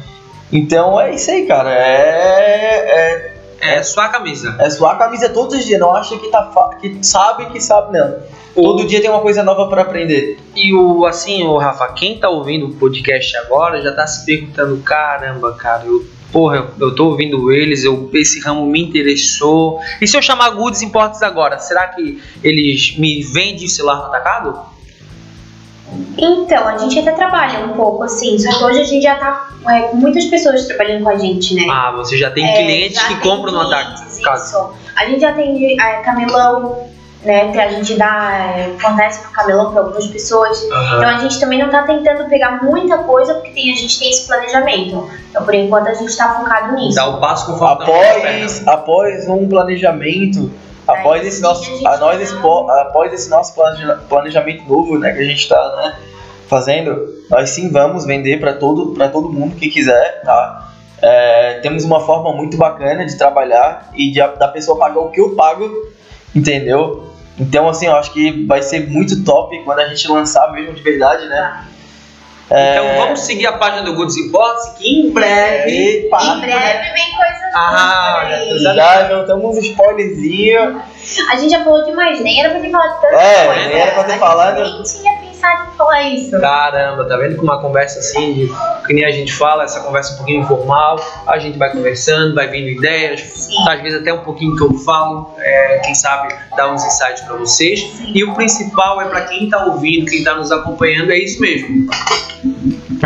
Então é isso aí, cara. É, é, é suar a camisa. É suar a camisa todos os dias. Não acha que, tá que sabe que sabe, não. Todo dia tem uma coisa nova para aprender. E o assim, o Rafa, quem tá ouvindo o podcast agora já tá se perguntando, caramba, cara, eu, porra, eu tô ouvindo eles, eu, esse ramo me interessou. E se eu chamar Goods Importes agora, será que eles me vendem o celular no atacado? Então, a gente até trabalha um pouco assim, só que hoje a gente já tá é, com muitas pessoas trabalhando com a gente, né? Ah, você já tem é, clientes já que tem compram clientes, no ataque. Isso. A gente já tem é, camelão, né? Que a gente dá, é, fornece pro camelão para algumas pessoas. Uhum. Então a gente também não tá tentando pegar muita coisa, porque tem, a gente tem esse planejamento. Então, por enquanto, a gente tá focado nisso. Dá o passo conforme após, após um planejamento. Após esse, nosso, a nós esse, após esse nosso planejamento novo né, que a gente está né, fazendo, nós sim vamos vender para todo, todo mundo que quiser. Tá? É, temos uma forma muito bacana de trabalhar e de, da pessoa pagar o que eu pago, entendeu? Então, assim, eu acho que vai ser muito top quando a gente lançar mesmo de verdade, né? É... Então vamos seguir a página do Goods Imports, que em breve. em breve vem coisas ah, já, já um spoilerzinho. A gente já falou demais, nem era pra ter falado tanto. É, nem era pra ter falado. Nem tinha falar isso. Caramba, tá vendo que uma conversa assim, de, que nem a gente fala, essa conversa um pouquinho informal, a gente vai conversando, vai vindo ideias, Sim. às vezes até um pouquinho que eu falo, é, quem sabe dar uns insights para vocês. Sim. E o principal é para quem tá ouvindo, quem tá nos acompanhando, é isso mesmo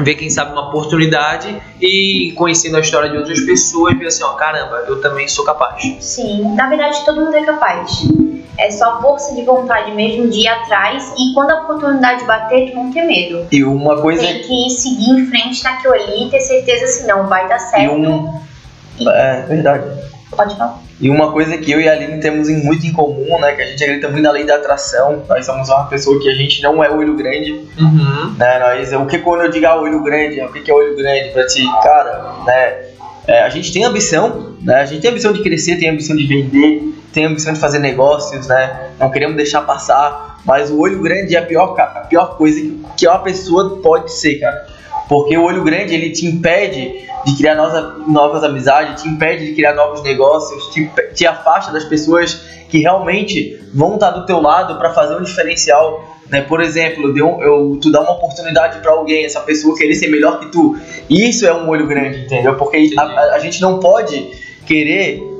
ver quem sabe uma oportunidade e conhecendo a história de outras pessoas ver assim, ó, caramba, eu também sou capaz. Sim, na verdade todo mundo é capaz. É só força de vontade mesmo de ir atrás e quando a oportunidade bater, tu não ter medo. E uma coisa. Tem que seguir em frente naquilo ali e ter certeza se não vai dar certo. E um... E... É verdade. Pode falar. E uma coisa que eu e a Aline temos muito em comum, né? Que a gente acredita muito na lei da atração. Nós somos uma pessoa que a gente não é olho grande. Uhum. Né? Nós, o que quando eu digo ah, olho grande, o que é olho grande pra ti? Cara, né? É, a gente tem ambição, né? A gente tem ambição de crescer, tem ambição de vender, tem ambição de fazer negócios, né? Não queremos deixar passar. Mas o olho grande é a pior, a pior coisa que uma pessoa pode ser, cara. Porque o olho grande ele te impede de criar novas, novas amizades, te impede de criar novos negócios, te, te afasta das pessoas que realmente vão estar do teu lado para fazer um diferencial. Né? Por exemplo, deu, eu, tu dá uma oportunidade para alguém, essa pessoa querer ser melhor que tu. Isso é um olho grande, entendeu? Porque a, a, a gente não pode querer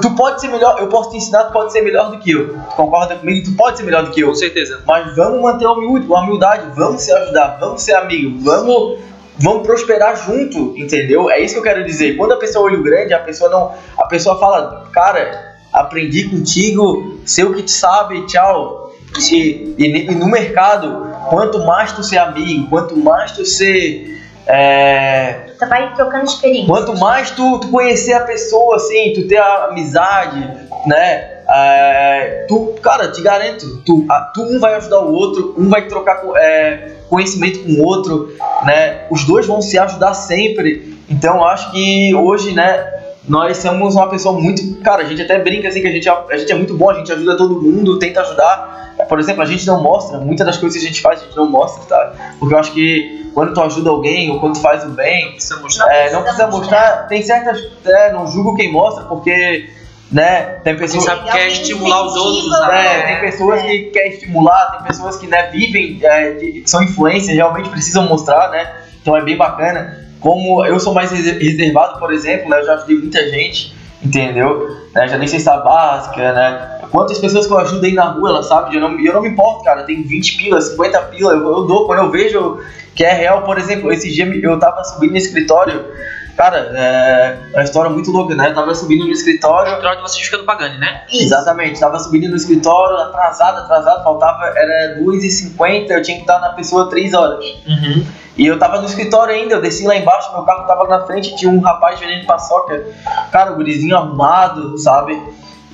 Tu pode ser melhor, eu posso te ensinar, tu pode ser melhor do que eu. Tu concorda comigo? Tu pode ser melhor do que eu. Com certeza. Mas vamos manter a humildade, vamos se ajudar, vamos ser amigos, vamos vão prosperar junto, entendeu? É isso que eu quero dizer. Quando a pessoa olha o grande, a pessoa não, a pessoa fala, cara, aprendi contigo, sei o que tu sabe, tchau. E, e, e, no mercado, quanto mais tu ser amigo, quanto mais tu ser. É, tu vai trocando experiência. Quanto mais tu, tu conhecer a pessoa, assim, tu ter a amizade, né? É, tu, cara, te garanto, tu, a, tu um vai ajudar o outro, um vai trocar é, conhecimento com o outro, né? Os dois vão se ajudar sempre. Então, acho que hoje, né? Nós somos uma pessoa muito. Cara, a gente até brinca assim que a gente, a gente é muito bom, a gente ajuda todo mundo, tenta ajudar. Por exemplo, a gente não mostra, muitas das coisas que a gente faz a gente não mostra, tá? Porque eu acho que quando tu ajuda alguém ou quando tu faz o bem, não precisa mostrar. É, não precisa mostrar. Tem certas. É, não julgo quem mostra, porque né? Tem pessoas que quer estimular os outros, né? Tem pessoas é. que quer estimular, tem pessoas que né, vivem, é, que são influências, realmente precisam mostrar, né? Então é bem bacana. Como eu sou mais reservado, por exemplo, né? eu já ajudei muita gente, entendeu? Né? Já nem sei se é básica, né? Quantas pessoas que eu ajudei na rua, ela sabe, eu não, eu não me importo, cara, tem 20 pilas, 50 pilas, eu, eu dou, quando eu vejo que é real, por exemplo, esse dia eu tava subindo no escritório, Cara, é, é uma história muito louca, né? Eu tava subindo no escritório. O escritório de vocês ficando pagando, né? Exatamente, tava subindo no escritório, atrasado, atrasado, faltava, era 2h50, eu tinha que estar na pessoa 3 horas. Uhum. E eu tava no escritório ainda, eu desci lá embaixo, meu carro tava na frente, tinha um rapaz vendendo paçoca. Cara, o gurizinho arrumado, sabe?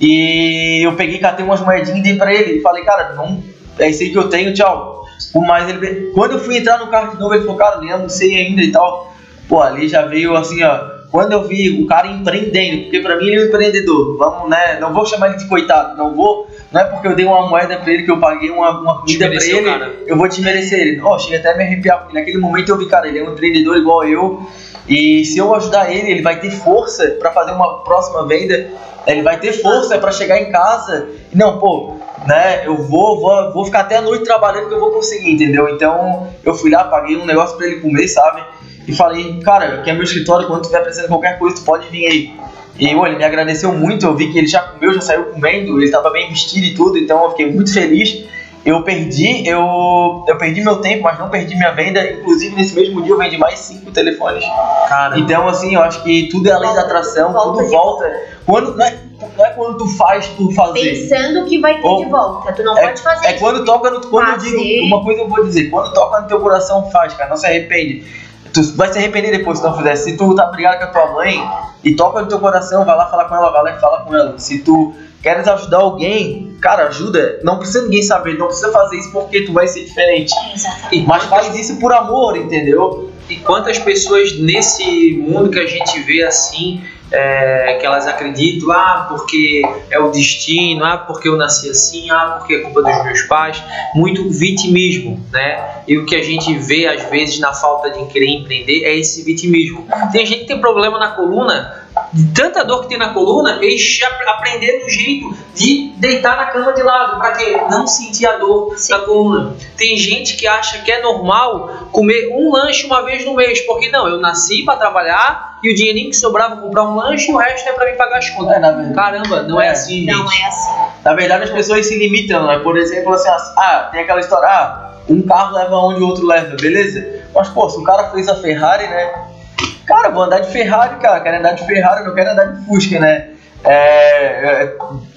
E eu peguei, catei umas moedinhas e dei pra ele. E falei, cara, não, é isso aí que eu tenho, tchau. Mas ele, quando eu fui entrar no carro de novo, ele falou, cara, nem almocei ainda e tal. Pô, ali já veio assim, ó. Quando eu vi o cara empreendendo, porque pra mim ele é um empreendedor, vamos, né? Não vou chamar ele de coitado, não vou. Não é porque eu dei uma moeda pra ele que eu paguei uma, uma comida pra ele, cara. eu vou te merecer ele. Ó, oh, chega até a me arrepiar, porque naquele momento eu vi, cara, ele é um empreendedor igual eu. E se eu ajudar ele, ele vai ter força para fazer uma próxima venda, ele vai ter força para chegar em casa. Não, pô, né? Eu vou, vou, vou ficar até a noite trabalhando que eu vou conseguir, entendeu? Então eu fui lá, paguei um negócio para ele comer, sabe? e falei, cara, aqui é meu escritório, quando tiver precisando de qualquer coisa, tu pode vir aí. E olha, ele me agradeceu muito, eu vi que ele já comeu, já saiu comendo, ele estava bem vestido e tudo, então eu fiquei muito feliz. Eu perdi, eu, eu perdi meu tempo, mas não perdi minha venda. Inclusive, nesse mesmo dia eu vendi mais cinco telefones. Cara. Então, assim, eu acho que tudo é além da atração, volta tudo volta. Quando, não, é, não é quando tu faz por fazer. Pensando que vai ter Ou, de volta. Tu não é, pode fazer. É quando toca no. Quando eu digo, uma coisa eu vou dizer, quando toca no teu coração, faz, cara, não se arrepende tu vai se arrepender depois se não fizer. Se tu tá brigado com a tua mãe e toca no teu coração, vai lá falar com ela, vai lá e fala com ela. Se tu queres ajudar alguém, cara, ajuda. Não precisa ninguém saber, não precisa fazer isso porque tu vai ser diferente. Exatamente. Mas faz isso por amor, entendeu? E quantas pessoas nesse mundo que a gente vê assim é, que elas acreditam, ah, porque é o destino, ah, porque eu nasci assim, ah, porque é culpa dos meus pais, muito vitimismo, né? E o que a gente vê às vezes na falta de querer empreender é esse vitimismo. Tem gente que tem problema na coluna, de tanta dor que tem na coluna, eles aprenderam o jeito de deitar na cama de lado, para quê? Não sentir a dor Sim. da coluna. Tem gente que acha que é normal comer um lanche uma vez no mês, porque não, eu nasci para trabalhar e o dinheirinho que sobrava comprar um lanche e o resto é para mim pagar as contas. É, Caramba, não é, é assim, gente. Não é assim. Na verdade, as pessoas se limitam, né? Por exemplo, assim, ah, tem aquela história, ah, um carro leva onde o outro leva, beleza? Mas, pô, se o cara fez a Ferrari, né? Cara, vou andar de Ferrari, cara. Quero andar de Ferrari, não quero andar de Fusca, né? É,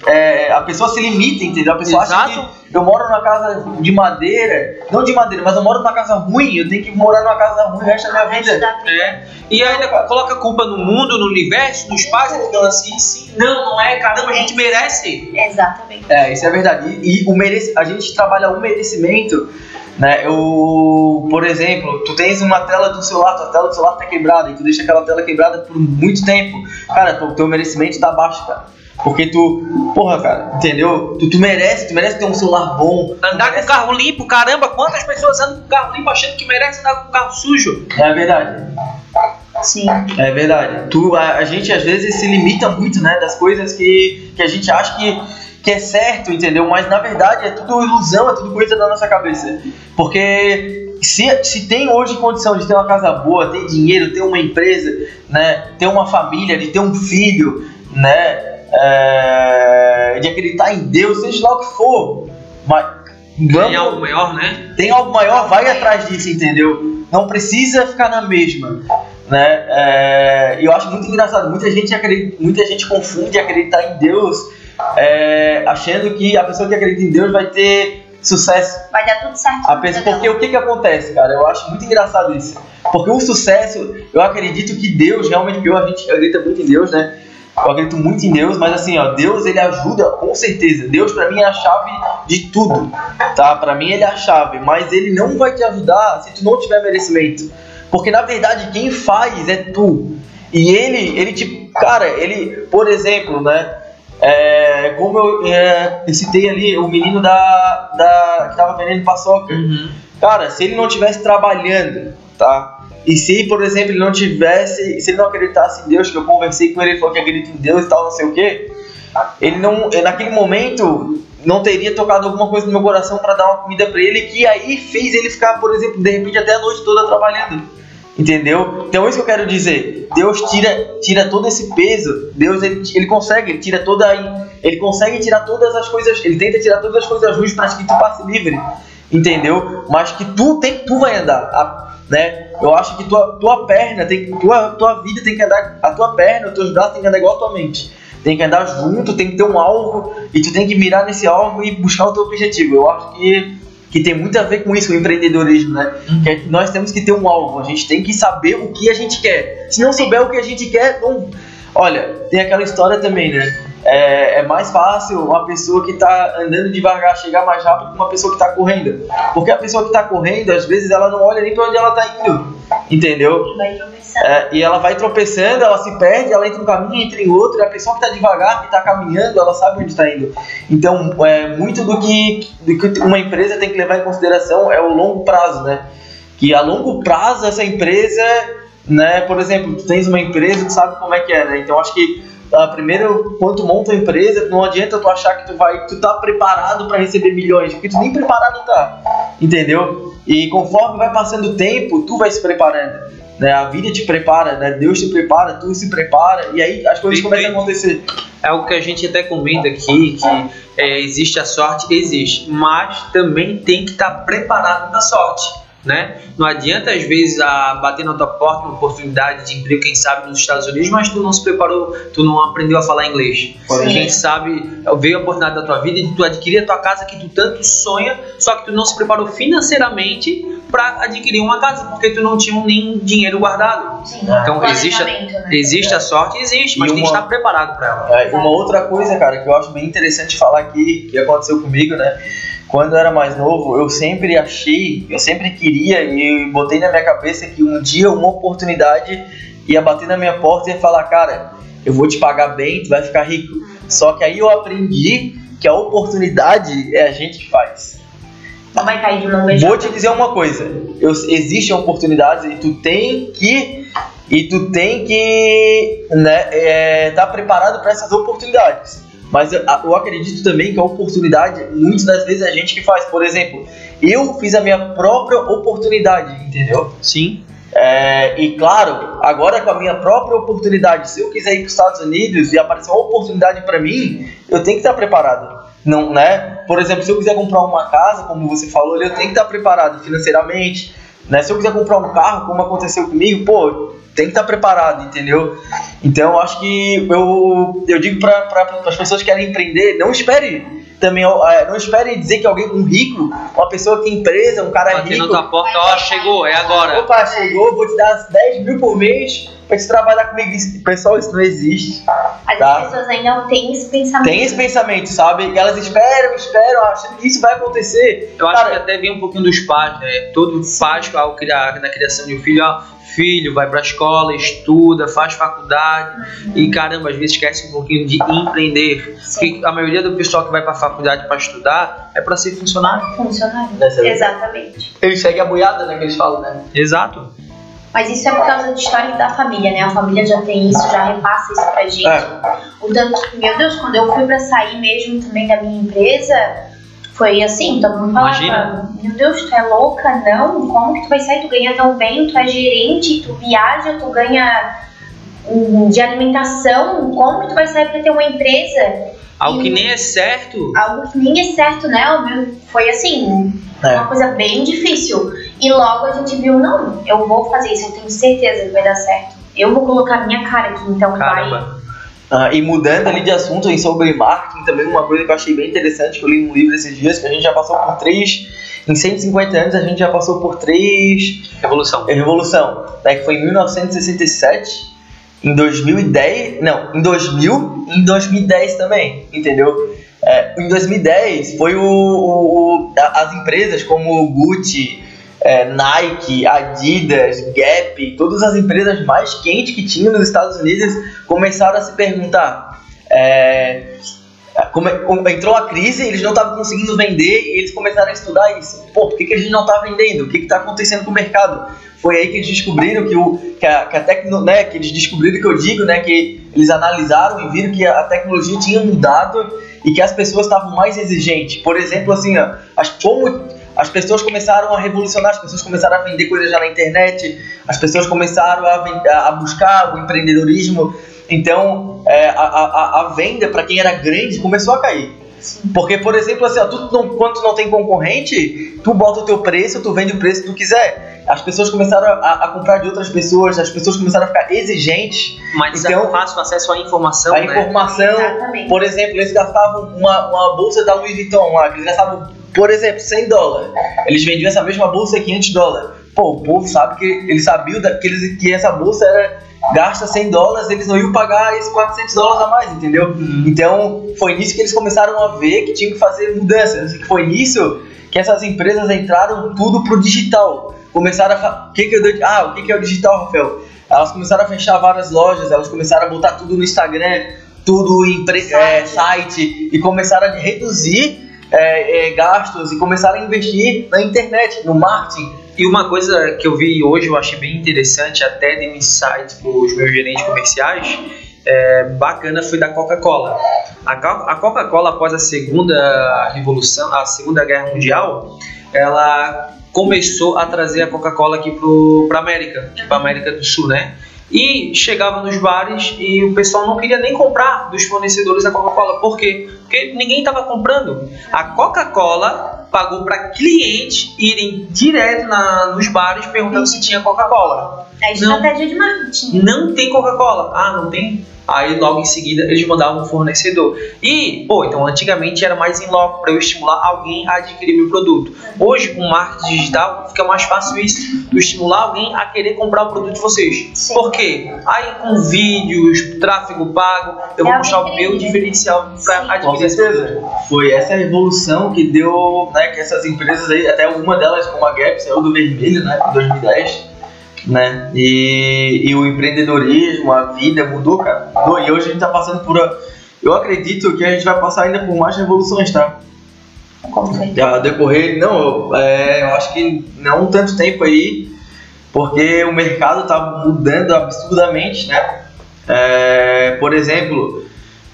é, é, a pessoa se limita, entendeu? A pessoa Exato. acha que eu moro numa casa de madeira, não de madeira, mas eu moro numa casa ruim, eu tenho que morar numa casa ruim o resto da minha vida. É. E ainda coloca a culpa no mundo, no universo, no espaço, então assim, sim, não, não é, caramba, a gente merece. Exatamente. É, isso é verdade. E, e o merece, a gente trabalha o merecimento né? Eu, por exemplo, tu tens uma tela do celular, tua tela do celular tá quebrada e tu deixa aquela tela quebrada por muito tempo. Cara, o teu merecimento tá baixo, cara. Porque tu, porra, cara, entendeu? Tu, tu merece, tu merece ter um celular bom. Andar com carro limpo, caramba, quantas pessoas andam com carro limpo achando que merece andar com carro sujo? É verdade. Sim. É verdade. Tu, a, a gente às vezes se limita muito, né, das coisas que, que a gente acha que que é certo, entendeu? Mas na verdade é tudo ilusão, é tudo coisa da nossa cabeça. Porque se, se tem hoje condição de ter uma casa boa, ter dinheiro, ter uma empresa, né, ter uma família, de ter um filho, né, é, de acreditar em Deus, seja lá o que for, mas vamos, tem algo maior, né? Tem algo maior, vai atrás disso, entendeu? Não precisa ficar na mesma. Né? É, eu acho muito engraçado, muita gente, acredita, muita gente confunde acreditar em Deus é, achando que a pessoa que acredita em Deus vai ter sucesso. Vai dar tudo certo. A pessoa, porque o que que acontece, cara? Eu acho muito engraçado isso. Porque o sucesso, eu acredito que Deus, realmente, eu, a gente acredita muito em Deus, né? Eu acredito muito em Deus, mas assim, ó, Deus ele ajuda com certeza. Deus para mim é a chave de tudo, tá? Para mim ele é a chave, mas ele não vai te ajudar se tu não tiver merecimento. Porque na verdade quem faz é tu. E ele, ele te, cara, ele, por exemplo, né? É, como eu, é, eu, citei ali, o menino da, da que tava vendendo paçoca. Uhum. Cara, se ele não estivesse trabalhando, tá? E se, por exemplo, ele não tivesse, se ele não acreditasse em Deus, que eu conversei com ele, ele falou que acredita em Deus e tal, não sei o quê, ele não, naquele momento, não teria tocado alguma coisa no meu coração para dar uma comida para ele, que aí fez ele ficar, por exemplo, de repente até a noite toda trabalhando. Entendeu? Então é isso que eu quero dizer. Deus tira, tira todo esse peso. Deus ele, ele consegue, ele tira toda ele consegue tirar todas as coisas, ele tenta tirar todas as coisas ruins para que tu passe livre. Entendeu? Mas que tu tem tu vai andar, a, né? Eu acho que tua, tua perna tem tua tua vida tem que andar, a tua perna, os teus braços tem que andar igual a tua mente. Tem que andar junto, tem que ter um alvo e tu tem que mirar nesse alvo e buscar o teu objetivo. Eu acho que que tem muito a ver com isso, o empreendedorismo, né? Uhum. Que nós temos que ter um alvo, a gente tem que saber o que a gente quer. Se não souber o que a gente quer, não. Olha, tem aquela história também, né? É, é mais fácil uma pessoa que está andando devagar chegar mais rápido que uma pessoa que está correndo. Porque a pessoa que está correndo, às vezes, ela não olha nem para onde ela está indo. Entendeu? É, e ela vai tropeçando, ela se perde, ela entra em um caminho, entra em outro, e a pessoa que está devagar, que está caminhando, ela sabe onde está indo. Então, é, muito do que, do que uma empresa tem que levar em consideração é o longo prazo, né? Que a longo prazo essa empresa, né? Por exemplo, tu tens uma empresa, tu sabe como é que é, né? Então, acho que a primeiro, quando tu monta a empresa, não adianta tu achar que tu vai, tu tá preparado para receber milhões, porque tu nem preparado tá, entendeu? E conforme vai passando o tempo, tu vai se preparando. Né? A vida te prepara, né? Deus te prepara, tu se prepara, e aí as coisas começam a acontecer. É o que a gente até comenta aqui, que é, existe a sorte, existe, mas também tem que estar tá preparado para sorte né? Não adianta às vezes a bater na tua porta uma oportunidade de emprego, quem sabe nos Estados Unidos, mas tu não se preparou, tu não aprendeu a falar inglês. Sim. Quem sabe veio a oportunidade da tua vida de tu adquirir a tua casa que tu tanto sonha, só que tu não se preparou financeiramente para adquirir uma casa, porque tu não tinha nem dinheiro guardado. Sim. Então existe, né? existe a sorte, existe, mas uma, tem que estar preparado para ela. É, uma outra coisa, cara, que eu acho bem interessante falar aqui, que aconteceu comigo, né? Quando eu era mais novo, eu sempre achei, eu sempre queria e botei na minha cabeça que um dia uma oportunidade ia bater na minha porta e ia falar, cara, eu vou te pagar bem, tu vai ficar rico. Só que aí eu aprendi que a oportunidade é a gente que faz. Não vai cair de uma vez. Vou te dizer uma coisa, eu, existem oportunidades e tu tem que e tu tem que né, é, tá preparado para essas oportunidades. Mas eu, acredito também que a oportunidade, muitas das vezes, é a gente que faz. Por exemplo, eu fiz a minha própria oportunidade, entendeu? Sim. É, e claro, agora com a minha própria oportunidade, se eu quiser ir para os Estados Unidos e aparecer uma oportunidade para mim, eu tenho que estar preparado. Não, né? Por exemplo, se eu quiser comprar uma casa, como você falou, eu tenho que estar preparado financeiramente. Né? Se eu quiser comprar um carro, como aconteceu comigo, pô, tem que estar preparado, entendeu? Então, acho que eu, eu digo para as pessoas que querem empreender, não espere também, é, não espere dizer que alguém, um rico, uma pessoa que tem empresa, um cara Batendo rico... Batendo tua porta, ó, chegou, é agora. Opa, chegou, vou te dar 10 mil por mês pra te trabalhar comigo. Pessoal, isso não existe. As tá? pessoas ainda não têm esse pensamento. Tem esse pensamento, sabe? Elas esperam, esperam, achando que isso vai acontecer. Eu Cara, acho que até vem um pouquinho dos pais, né? Todo pai, ao criar, na criação de um filho, ó, filho, vai pra escola, estuda, faz faculdade e caramba, às vezes esquece um pouquinho de empreender. Sim. Porque a maioria do pessoal que vai pra faculdade para estudar é para ser funcionário. Funcionário. Exatamente. Eles seguem a boiada, né? Que eles falam, né? Exato. Mas isso é por causa do histórico da família, né? A família já tem isso, já repassa isso pra gente. É. O tanto, meu Deus, quando eu fui pra sair mesmo também da minha empresa, foi assim, todo mundo falava, Imagina. meu Deus, tu é louca, não? Como que tu vai sair? Tu ganha tão bem, tu é gerente, tu viaja, tu ganha de alimentação, como que tu vai sair pra ter uma empresa? Algo e, que nem é certo. Algo que nem é certo, né? O meu foi assim, é. uma coisa bem difícil. E logo a gente viu, não, eu vou fazer isso, eu tenho certeza que vai dar certo. Eu vou colocar minha cara aqui, então Caramba. vai Ah, e mudando ali de assunto em sobre marketing, também uma coisa que eu achei bem interessante, que eu li num livro esses dias, que a gente já passou por três, em 150 anos a gente já passou por três... Revolução. Revolução, né, que foi em 1967, em 2010, não, em 2000 e em 2010 também, entendeu? É, em 2010 foi o, o, o, as empresas como Gucci, é, Nike, Adidas, Gap, todas as empresas mais quentes que tinham nos Estados Unidos começaram a se perguntar. É, como, entrou a crise, eles não estavam conseguindo vender e eles começaram a estudar isso. Pô, por que, que a gente não está vendendo? O que está acontecendo com o mercado? Foi aí que eles descobriram que, o, que, a, que a tecno, né, que eles descobriram que eu digo, né, que eles analisaram e viram que a tecnologia tinha mudado e que as pessoas estavam mais exigentes. Por exemplo, assim, ó, as, como as pessoas começaram a revolucionar, as pessoas começaram a vender coisas já na internet, as pessoas começaram a, a buscar o empreendedorismo. Então, é, a, a, a venda para quem era grande começou a cair. Porque, por exemplo, assim, ó, tu não, quando tu não tem concorrente, tu bota o teu preço, tu vende o preço que tu quiser. As pessoas começaram a, a comprar de outras pessoas, as pessoas começaram a ficar exigentes. Mas então, é fácil acesso à informação, A né? informação, Exatamente. por exemplo, eles gastavam uma, uma bolsa da Louis Vuitton lá, que eles gastavam, por exemplo, 100 dólares. Eles vendiam essa mesma bolsa a 500 dólares. Pô, o povo sabe que eles sabiam que, eles, que essa bolsa era gasta 100 dólares, eles não iam pagar esses 400 dólares a mais, entendeu? Então, foi nisso que eles começaram a ver que tinham que fazer mudanças. Foi nisso que essas empresas entraram tudo pro digital. Começaram a... O que que eu... Ah, o que que é o digital, Rafael? Elas começaram a fechar várias lojas, elas começaram a botar tudo no Instagram, tudo em pre... Site. é, site, e começaram a reduzir é, é, gastos e começaram a investir na internet, no marketing. E uma coisa que eu vi hoje, eu achei bem interessante, até de um insight para os meus gerentes comerciais, é, bacana, foi da Coca-Cola. A Co- a Coca-Cola, após a segunda revolução, a segunda guerra mundial, ela começou a trazer a Coca-Cola aqui para América, para América do Sul, né? E chegava nos bares e o pessoal não queria nem comprar dos fornecedores da Coca-Cola. Por quê? Porque ninguém estava comprando. A Coca-Cola pagou para clientes irem direto na, nos bares perguntando se tinha Coca-Cola. É estratégia de marketing. Não tem Coca-Cola. Ah, não tem? Aí logo em seguida eles mandavam um fornecedor. E, pô, então antigamente era mais em loco para eu estimular alguém a adquirir meu produto. Hoje, com marketing digital, fica mais fácil isso. Eu estimular alguém a querer comprar o produto de vocês. Sim. Por quê? Aí com vídeos, tráfego pago, eu vou É mostrar o meu diferencial para adquirir esse produto. certeza. Foi essa revolução que deu, né, que essas empresas aí, até uma delas como a Gap saiu do vermelho, né, em 2010, né, e, e o empreendedorismo, a vida mudou, cara, mudou, e hoje a gente tá passando por, a- eu acredito que a gente vai passar ainda por mais revoluções, tá, Com certeza. a decorrer, não, é, eu acho que não tanto tempo aí, porque o mercado tá mudando absurdamente, né? É, por exemplo,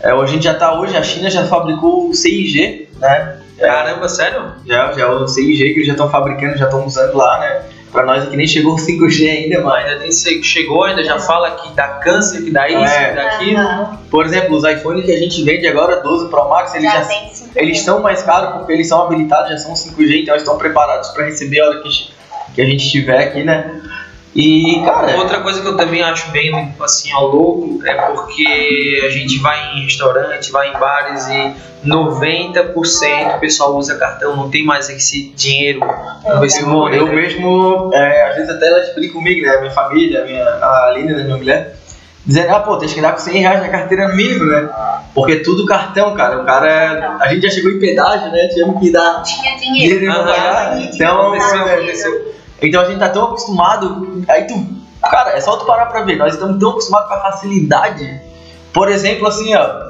é, a gente já tá hoje, a China já fabricou o 6G, né? Caramba, sério? Já, já o 6G que eles já estão fabricando, já estão usando lá, né? Pra nós aqui nem chegou o 5G ainda, mas Ainda nem sei, chegou, ainda já fala que dá câncer, que dá isso, É. que dá aquilo. Aham. por exemplo, os iPhones que a gente vende agora, 12 Pro Max, eles Já já, eles são mais caros porque eles são habilitados, já são 5G, então eles estão preparados para receber a hora que, que a gente estiver aqui, né? E, cara, Outra coisa que eu também acho bem assim ao louco é porque a gente vai em restaurante, vai em bares e 90% o pessoal usa cartão, não tem mais esse dinheiro, esse eu, money. eu né? mesmo, é, às vezes até ela explica comigo, né? Minha família, minha, a Aline, né, minha mulher, dizendo, ah, pô, tem que dar com 100 reais na carteira mínimo, né? Porque tudo cartão, cara. O cara. A gente já chegou em pedágio, né? Tivemos que dar Tinha dinheiro. dinheiro Aham. pagar. Então, Aconteceu, é, aconteceu. Então a gente tá tão acostumado. Aí tu. Cara, é só tu parar pra ver. Nós estamos tão acostumados com a facilidade. Por exemplo, assim, ó.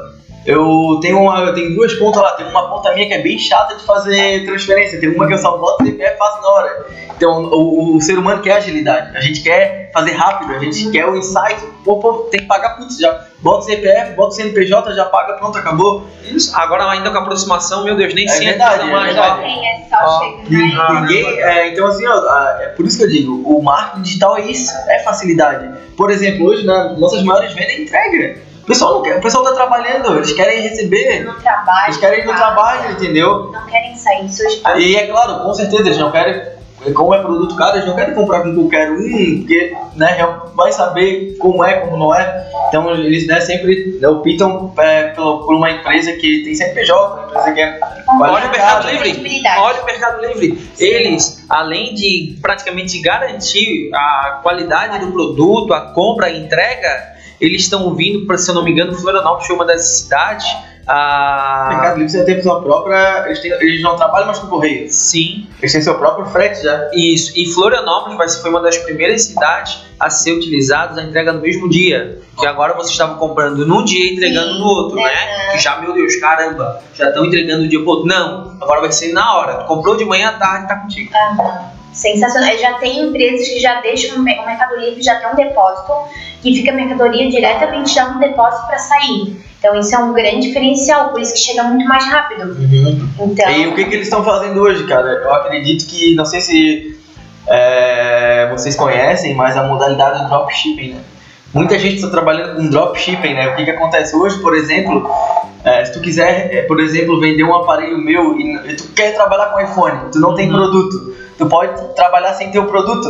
Eu tenho, uma, eu tenho duas contas lá. Tem uma conta minha que é bem chata de fazer transferência. Tem uma que eu só boto o CPF e faço na hora. Então, o, o ser humano quer agilidade. A gente quer fazer rápido. A gente quer o insight. Pô, pô, tem que pagar, putz, já bota o CPF, bota o CNPJ, já paga, pronto, acabou. Isso. Agora ainda com a aproximação, meu Deus, nem É senta verdade, é mais, verdade. né? É só Ó, chega. Ni- Ai, Ninguém, é, então assim, ó, é por isso que eu digo, o marketing digital é isso, é facilidade. Por exemplo, hoje na, nossas maiores vendas é entrega. O pessoal não quer, o pessoal tá trabalhando, eles querem receber, No trabalho. eles querem ir no tá? trabalho, entendeu? Não querem sair de suas casas. E é claro, com certeza eles não querem como é produto caro, eles não querem comprar com qualquer um, porque né, vai saber como é, como não é. Então eles né, sempre né, optam é, por, uma empresa que tem CNPJ, uma empresa que é Olha o Mercado Livre. Olha o Mercado Livre. Eles, além de praticamente garantir a qualidade do produto, a compra, a entrega, eles estão vindo, se eu não me engano, Florianópolis foi uma das cidades a... Mercado Livre você tem sua própria. Eles, têm, eles não trabalham mais com correio. Sim. Eles têm seu próprio frete já. Isso. E Florianópolis vai ser, foi uma das primeiras cidades a ser utilizadas a entrega no mesmo dia. Que agora vocês estavam comprando num dia e entregando Sim. no outro, né? Que já, meu Deus, caramba, já estão entregando no dia pro outro. Não, agora vai ser na hora. comprou de manhã à tarde, tá contigo. Uhum. Sensacional. Já tem empresas que já deixam o Mercado Livre, já tem um depósito, que fica a mercadoria diretamente já no depósito para sair. Então isso é um grande diferencial, por isso que chega muito mais rápido. Uhum. Então... E o que, que eles estão fazendo hoje, cara? Eu acredito que, não sei se é, vocês conhecem, mas a modalidade do dropshipping, né? Muita gente está trabalhando com dropshipping, né? O que, que acontece hoje, por exemplo, é, se tu quiser, é, por exemplo, vender um aparelho meu e tu quer trabalhar com iPhone, tu não tem uhum. produto, tu pode trabalhar sem ter o produto.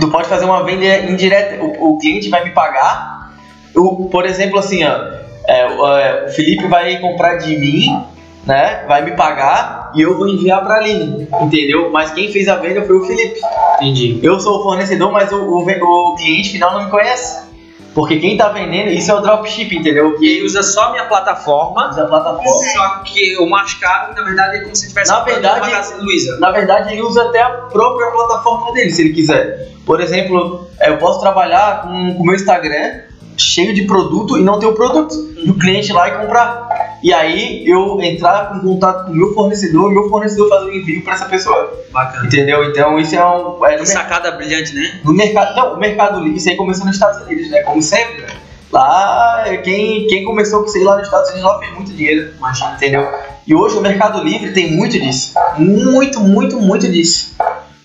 Tu pode fazer uma venda indireta. O, o cliente vai me pagar. O, por exemplo, assim, ó, é, é, o Felipe vai comprar de mim, né? Vai me pagar e eu vou enviar para Aline, entendeu? Mas quem fez a venda foi o Felipe. Entendi. Eu sou o fornecedor, mas o, o, o cliente final não me conhece. Porque quem tá vendendo, isso é o dropship, entendeu? Que ele usa só a minha plataforma. Usa a plataforma. Só que o mais caro, na verdade, é como se tivesse na verdade, Luiza. Na verdade, ele usa até a própria plataforma dele, se ele quiser. Por exemplo, eu posso trabalhar com o meu Instagram cheio de produto e não ter o produto. E o cliente lá e comprar. E aí eu entrar em contato com o meu fornecedor e meu fornecedor fazer o envio para essa pessoa. Bacana. Entendeu? Então isso é um. É sacada brilhante, né? No mercado. Não, o mercado livre, isso aí começou nos Estados Unidos, né? Como sempre, né? Lá, quem, quem começou com isso aí lá nos Estados Unidos lá fez muito dinheiro, imagina, entendeu? E hoje o Mercado Livre tem muito disso. Muito, muito, muito disso.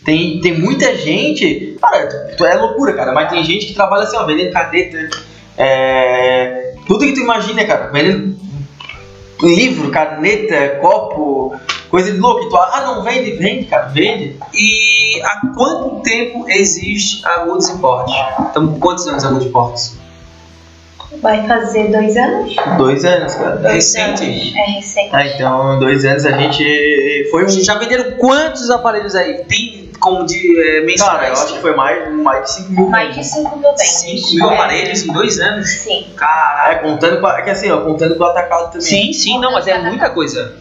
Tem, tem muita gente. Cara, é loucura, cara, mas tem gente que trabalha assim, ó, vendendo cadeta é, tudo que tu imagina, cara, vendendo livro, caneta, copo, coisa de louco. Tu, ah, não vende, vende, cara, vende. E há quanto tempo existe a Goods Import? Então, quantos anos a Goods Imports? Vai fazer dois anos? Dois anos, cara. Dois recente. Anos. É recente. Ah, então, dois anos a gente foi um. Já venderam quantos aparelhos aí? Tem como de é, mensurais? Cara, eu acho que foi mais, mais de 5 mil. Mais de 5 mil vendas. 5 mil aparelhos em dois anos? Sim. Caraca. É, contando com, é que assim, ó, contando com o atacado também. Sim, sim, não, mas é muita coisa.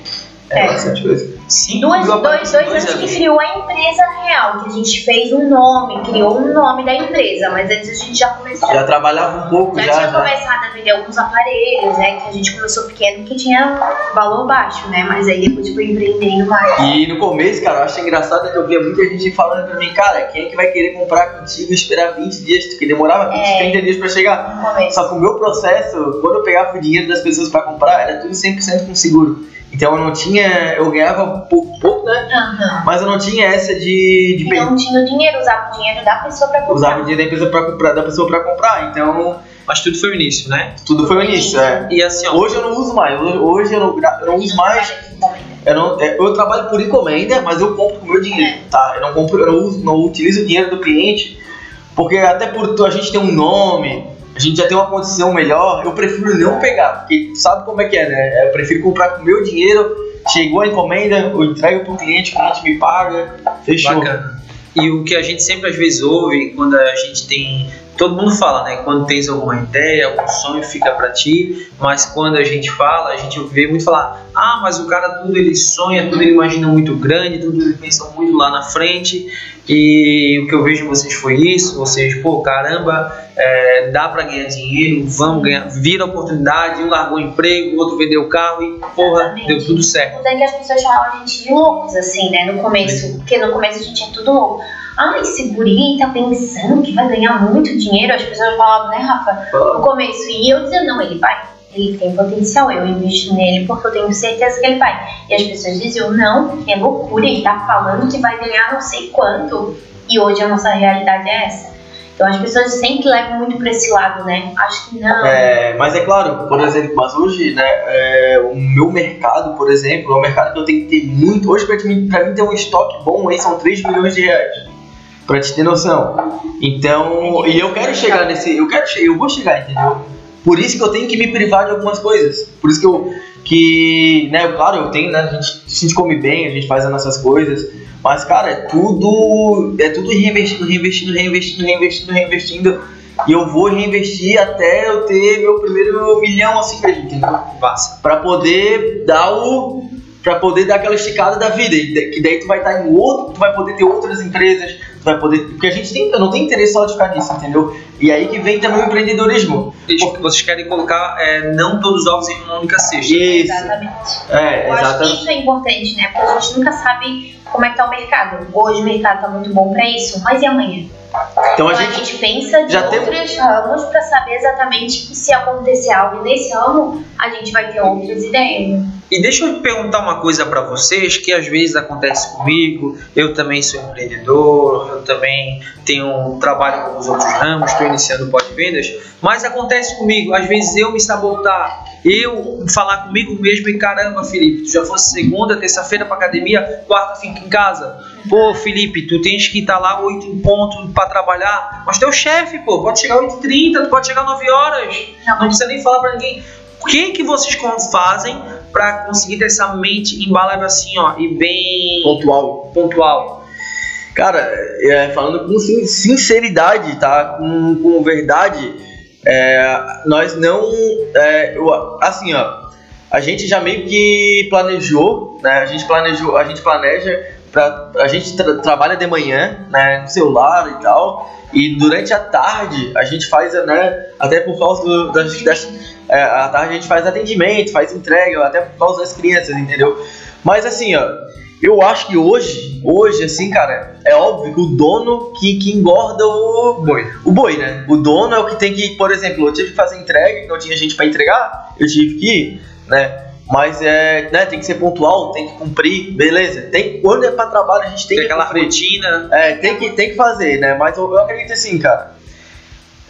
É, bastante coisa. Sim, dois, dois, dois, anos que criou a empresa real, que a gente fez um nome, criou um nome da empresa, mas antes a gente já começou. Já trabalhava um pouco, já. Já tinha começado a vender alguns aparelhos, né? Que a gente começou pequeno, que tinha valor baixo, né? Mas aí depois foi empreendendo mais. E no começo, cara, eu acho engraçado que eu via muita gente falando pra mim, cara, quem é que vai querer comprar contigo e esperar 20 dias? Porque demorava 20, é, 30 dias pra chegar. Só que o meu processo, quando eu pegava o dinheiro das pessoas pra comprar, era tudo 100% com seguro. Então eu não tinha. Eu ganhava pouco, pouco né? Uhum. Mas eu não tinha essa de. de não tinha o dinheiro, usava o dinheiro da pessoa pra comprar. Usava o dinheiro da, empresa pra comprar, da pessoa pra comprar. Então. Mas tudo foi o início, né? Tudo foi o início, é. E assim, ó, Hoje eu não uso mais. Hoje eu não, eu não uso mais. Eu, não, é, eu trabalho por encomenda, mas eu compro com o meu dinheiro, é. tá? Eu não compro, eu não, uso, não utilizo o dinheiro do cliente, porque até por a gente tem um nome, a gente já tem uma condição melhor, eu prefiro não pegar, porque sabe como é que é, né? Eu prefiro comprar com meu dinheiro Chegou a encomenda, eu entrego o cliente, o cliente me paga, fechou. Bacana. E o que a gente sempre às vezes ouve quando a gente tem. Todo mundo fala, né? Quando tens alguma ideia, algum sonho fica para ti, mas quando a gente fala, a gente vê muito falar: ah, mas o cara tudo ele sonha, tudo ele imagina muito grande, tudo ele pensa muito lá na frente. E o que eu vejo em vocês foi isso, vocês, pô, caramba, é, dá para ganhar dinheiro, vamos ganhar, vira oportunidade, um largou o emprego, o outro vendeu o carro e, porra, Exatamente. deu tudo certo. Mas é que as pessoas chamavam a gente de loucos, assim, né, no começo, porque no começo a gente é tudo louco. Ah, esse guri tá pensando que vai ganhar muito dinheiro, as pessoas falavam, né, Rafa, no começo, e eu dizia, não, ele vai, ele tem potencial, eu invisto nele porque eu tenho certeza que ele vai. E as pessoas diziam, não, é loucura, ele tá falando que vai ganhar não sei quanto. E hoje a nossa realidade é essa. Então as pessoas sempre levam muito para esse lado, né? Acho que não. É, mas é claro, por exemplo, mas hoje, né, é, o meu mercado, por exemplo, é um mercado que eu tenho que ter muito. Hoje, para mim, pra mim ter um estoque bom aí são 3 milhões de reais. Pra te ter noção. Então, e eu quero chegar nesse. Eu quero eu vou chegar, entendeu? Por isso que eu tenho que me privar de algumas coisas. Por isso que eu. Que, né, claro, eu tenho, né? A gente, a gente come bem, a gente faz as nossas coisas. Mas, cara, é tudo. É tudo reinvestindo, reinvestindo, reinvestindo, reinvestindo, reinvestindo. E eu vou reinvestir até eu ter meu primeiro milhão assim mesmo, entendeu? Passa. Pra poder dar o. Pra poder dar aquela esticada da vida. Que daí tu vai estar em outro, tu vai poder ter outras empresas, tu vai poder. Porque a gente tem, não tem interesse só de ficar nisso, entendeu? E aí que vem também o empreendedorismo. Porque vocês querem colocar é, não todos os ovos em uma única cesta. Isso. Exatamente. É, eu exatamente. acho que isso é importante, né? Porque a gente nunca sabe como é que tá o mercado. Hoje o mercado tá muito bom para isso, mas e amanhã? Então, então a, a gente, gente, pensa de já tem- outros ramos para saber exatamente que se acontecer algo nesse ramo, a gente vai ter outras ideias. E deixa eu perguntar uma coisa para vocês que às vezes acontece comigo. Eu também sou empreendedor, eu também tenho um trabalho com os outros ramos, estou iniciando pós-vendas, mas acontece comigo, às vezes eu me sabotar, eu falar comigo mesmo e caramba, Felipe, tu já fosse segunda, terça-feira para academia, quarta fica em casa. Pô, Felipe, tu tens que estar lá 8 em ponto para trabalhar, mas teu chefe, pô, pode chegar 8h30, tu pode chegar 9 horas. Não, precisa nem falar para ninguém. O que que vocês fazem para conseguir ter essa mente embalada assim, ó, e bem pontual. pontual? Cara, é, falando com sin- sinceridade, tá? Com, com verdade, é, nós não. é, assim, ó. A gente já meio que planejou, né? A gente planejou, a gente planeja pra, a gente tra- trabalha de manhã, né, no celular e tal, e durante a tarde a gente faz, né, até por causa do, das, das é, tarde a gente faz atendimento, faz entrega, até por causa das crianças, entendeu? Mas assim, ó, eu acho que hoje, hoje, assim, cara, é óbvio que o dono que, que engorda o Boi. o boi, né? O dono é o que tem que, por exemplo, eu tive que fazer entrega, não tinha gente pra entregar, eu tive que ir, né? Mas é, né, tem que ser pontual, tem que cumprir, beleza. Tem, quando é pra trabalho, a gente tem, Tem que aquela cumprir. rotina. É, tem que, tem que fazer, né? Mas eu, eu acredito assim, cara.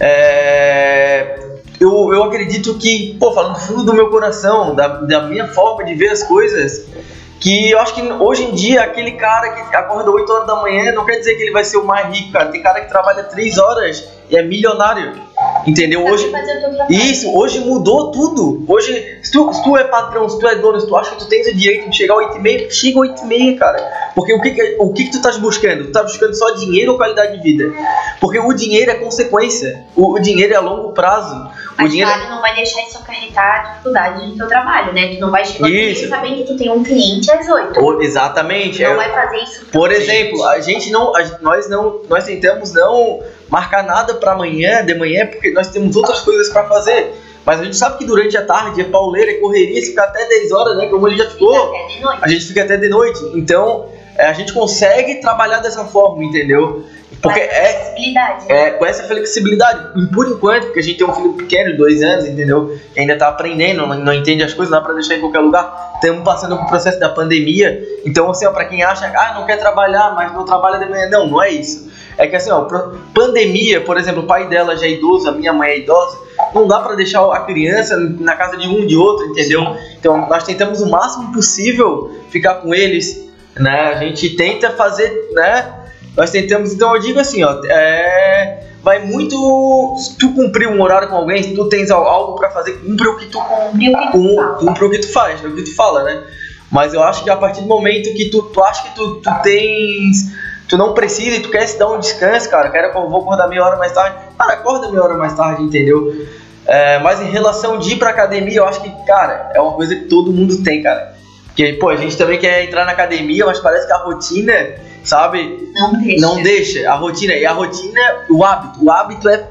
É, eu, eu acredito que, pô, falando do fundo do meu coração, da, da minha forma de ver as coisas, que eu acho que hoje em dia aquele cara que acorda 8 horas da manhã não quer dizer que ele vai ser o mais rico, cara. Tem cara que trabalha 3 horas e é milionário. Entendeu? Hoje, isso, hoje mudou tudo. Hoje, se tu, se tu é patrão, se tu é dono, se tu acha que tu tens o direito de chegar às 8 e meia, chega às 8 e meia, cara. Porque o que, que- o que, que tu estás buscando? Tu tá buscando só dinheiro ou qualidade de vida? Porque o dinheiro é consequência. O, o dinheiro é a longo prazo. O Mas dinheiro claro, não vai deixar isso acarretar dificuldade no teu trabalho, né? Tu não vai chegar Isso. aqui sabendo que tu tem um cliente às 8. O- exatamente. Não é- vai fazer isso Por exemplo, a gente não, a- nós não, nós tentamos não marcar nada para amanhã, de manhã, porque nós temos outras coisas para fazer. Mas a gente sabe que durante a tarde é pauleira, é correria, se ficar até 10 horas, né? Como ele já ficou, a gente fica até de noite. Então, é, a gente consegue trabalhar dessa forma, entendeu? Porque Com essa é, flexibilidade, é com essa flexibilidade. E por enquanto, porque a gente tem um filho pequeno, de dois anos, entendeu? Que ainda tá aprendendo, não, não entende as coisas, não dá pra deixar em qualquer lugar. Estamos passando por processo da pandemia. Então, assim, ó, pra quem acha, ah, não quer trabalhar, mas não trabalha de manhã. Não, não é isso. É que assim, ó, pandemia, por exemplo, o pai dela já é idoso, a minha mãe é idosa, não dá pra deixar a criança na casa de um de outro, entendeu? Então, nós tentamos o máximo possível ficar com eles, né? A gente tenta fazer, né? Nós tentamos, então eu digo assim, ó, é, vai muito. Se tu cumprir um horário com alguém, se tu tens al- algo pra fazer, cumpre o que tu Cumprir o que tu com, fala. cumpre o que tu faz, né, o que tu fala, né? Mas eu acho que a partir do momento que tu, tu acha que tu, tu tens. Tu não precisa e tu quer se dar um descanso, cara. Quero, vou acordar meia hora mais tarde. Cara, acorda meia hora mais tarde, entendeu? É, mas em relação de ir pra academia, eu acho que, cara, é uma coisa que todo mundo tem, cara. Porque, pô, a gente também quer entrar na academia, mas parece que a rotina, sabe, Não deixa. não deixa. A rotina, e a rotina, o hábito. O hábito é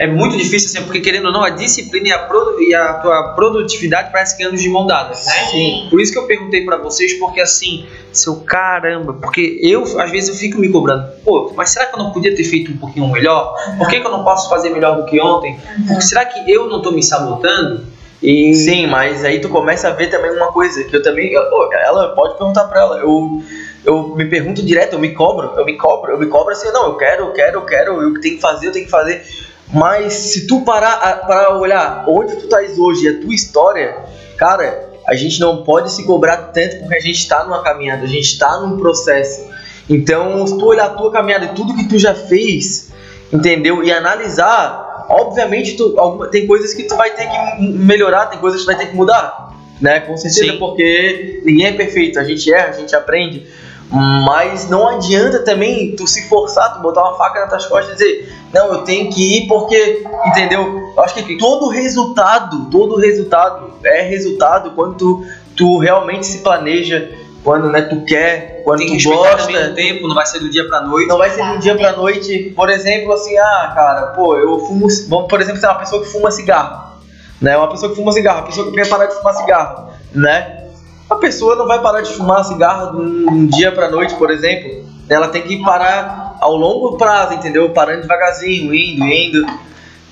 É muito difícil assim, porque querendo ou não, a disciplina e a, e a tua produtividade parece que andam de mão dadas, né? Sim. Por isso que eu perguntei pra vocês, porque assim, seu caramba, porque eu, às vezes, eu fico me cobrando, pô, mas será que eu não podia ter feito um pouquinho melhor? Por que, que eu não posso fazer melhor do que ontem? Porque será que eu não tô me sabotando? E Sim, mas aí tu começa a ver também uma coisa que eu também. Ela pode perguntar pra ela. Eu eu me pergunto direto, eu me cobro, eu me cobro, eu me cobro assim, não, eu quero, eu quero, eu quero, eu tenho que fazer, eu tenho que fazer. Mas se tu parar para olhar onde tu estás hoje, a tua história, cara, a gente não pode se cobrar tanto porque a gente está numa caminhada, a gente está num processo. Então, se tu olhar a tua caminhada e tudo que tu já fez, entendeu? E analisar, obviamente tu, alguma, tem coisas que tu vai ter que melhorar, tem coisas que tu vai ter que mudar, né? Com certeza, Sim. porque ninguém é perfeito, a gente erra, a gente aprende. Mas não adianta também tu se forçar, tu botar uma faca nas tuas costas e dizer, não, eu tenho que ir porque, entendeu? Eu acho que todo resultado, todo resultado é resultado quando tu, tu realmente se planeja, quando né, tu quer, quando Tem tu gosta. o tempo, não vai ser do dia pra noite. Não vai ser do dia pra noite. Por exemplo, assim, ah, cara, pô, eu fumo. Vamos, por exemplo, ser uma pessoa que fuma cigarro. Né? Uma pessoa que fuma cigarro, uma pessoa que quer parar de fumar cigarro, né? A pessoa não vai parar de fumar cigarro de um dia para noite, por exemplo. Ela tem que parar ao longo prazo, entendeu? Parando devagarzinho, indo, indo.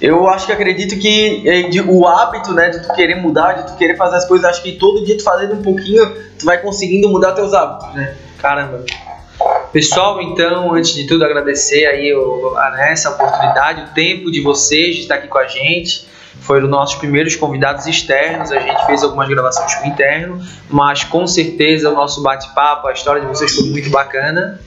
Eu acho que acredito que é, o hábito, né, de tu querer mudar, de tu querer fazer as coisas, acho que todo dia tu fazendo um pouquinho, tu vai conseguindo mudar teus hábitos, né? Caramba. Pessoal, então, antes de tudo, agradecer aí né, essa oportunidade, o tempo de vocês de estar aqui com a gente foram nossos primeiros convidados externos. A gente fez algumas gravações com o interno, mas com certeza o nosso bate-papo, a história de vocês foi muito bacana.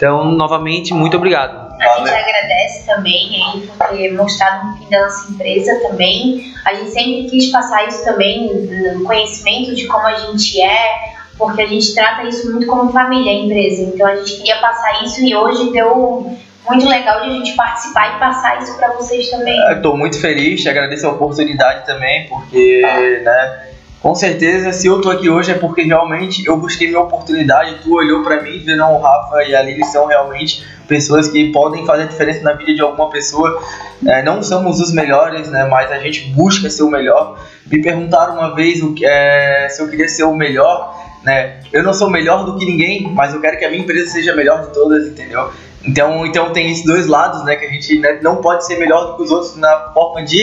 Então, novamente, muito obrigado. A gente agradece também aí por ter mostrado um pouquinho da nossa empresa também. A gente sempre quis passar isso também, no conhecimento de como a gente é, porque a gente trata isso muito como família, a empresa. Então a gente queria passar isso e hoje deu muito legal de a gente participar e passar isso para vocês também. Estou muito feliz, agradeço a oportunidade também, porque, né, com certeza, se eu estou aqui hoje é porque realmente eu busquei minha oportunidade, tu olhou para mim, viu, o Rafa e a Lili são realmente pessoas que podem fazer diferença na vida de alguma pessoa. É, não somos os melhores, né, mas a gente busca ser o melhor. Me perguntaram uma vez o, é, se eu queria ser o melhor, né? Eu não sou melhor do que ninguém, mas eu quero que a minha empresa seja a melhor de todas, entendeu? Então, então tem esses dois lados, né? Que a gente né, não pode ser melhor do que os outros na forma de.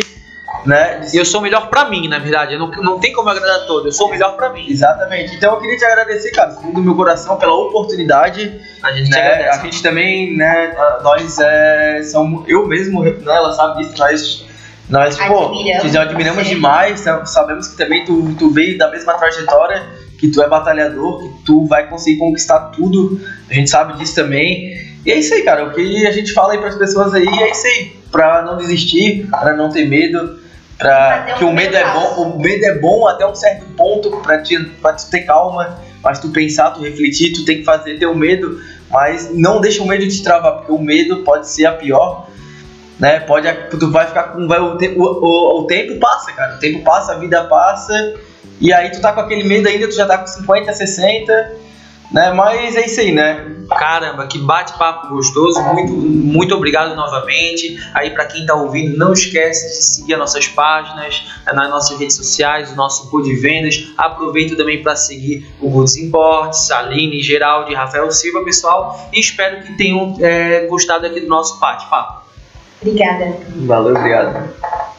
Né, de... Eu sou melhor pra mim, na verdade. Não, não tem como agradar a todos. Eu sou melhor pra mim. Exatamente. Então eu queria te agradecer, cara, do meu coração, pela oportunidade. A gente né, agradece. A gente também, né? Nós é, somos. Eu mesmo, né, ela sabe disso, nós. Nós, pô, te admiramos demais. Sabemos que também tu, tu veio da mesma trajetória, que tu é batalhador, que tu vai conseguir conquistar tudo. A gente sabe disso também. E é isso aí, cara. O que a gente fala aí para as pessoas aí é isso aí. Pra não desistir, para não ter medo, para que o medo é bom. O medo é bom até um certo ponto para te, pra tu ter calma, mas tu pensar, tu refletir, tu tem que fazer ter o medo, mas não deixa o medo te travar, porque o medo pode ser a pior. Né, pode, tu vai ficar com. Vai, o, tempo, o, o tempo passa, cara. O tempo passa, a vida passa. E aí tu tá com aquele medo ainda, tu já tá com 50, 60 né? Mas é isso aí, né? Caramba, que bate-papo gostoso. Muito, muito obrigado novamente. Aí para quem tá ouvindo, não esquece de seguir as nossas páginas, nas nossas redes sociais, o nosso pool de vendas. Aproveito também para seguir o Goods Imports, Aline, Geraldo e Rafael Silva, pessoal. E espero que tenham é, gostado aqui do nosso bate-papo. Obrigada. Valeu, obrigado.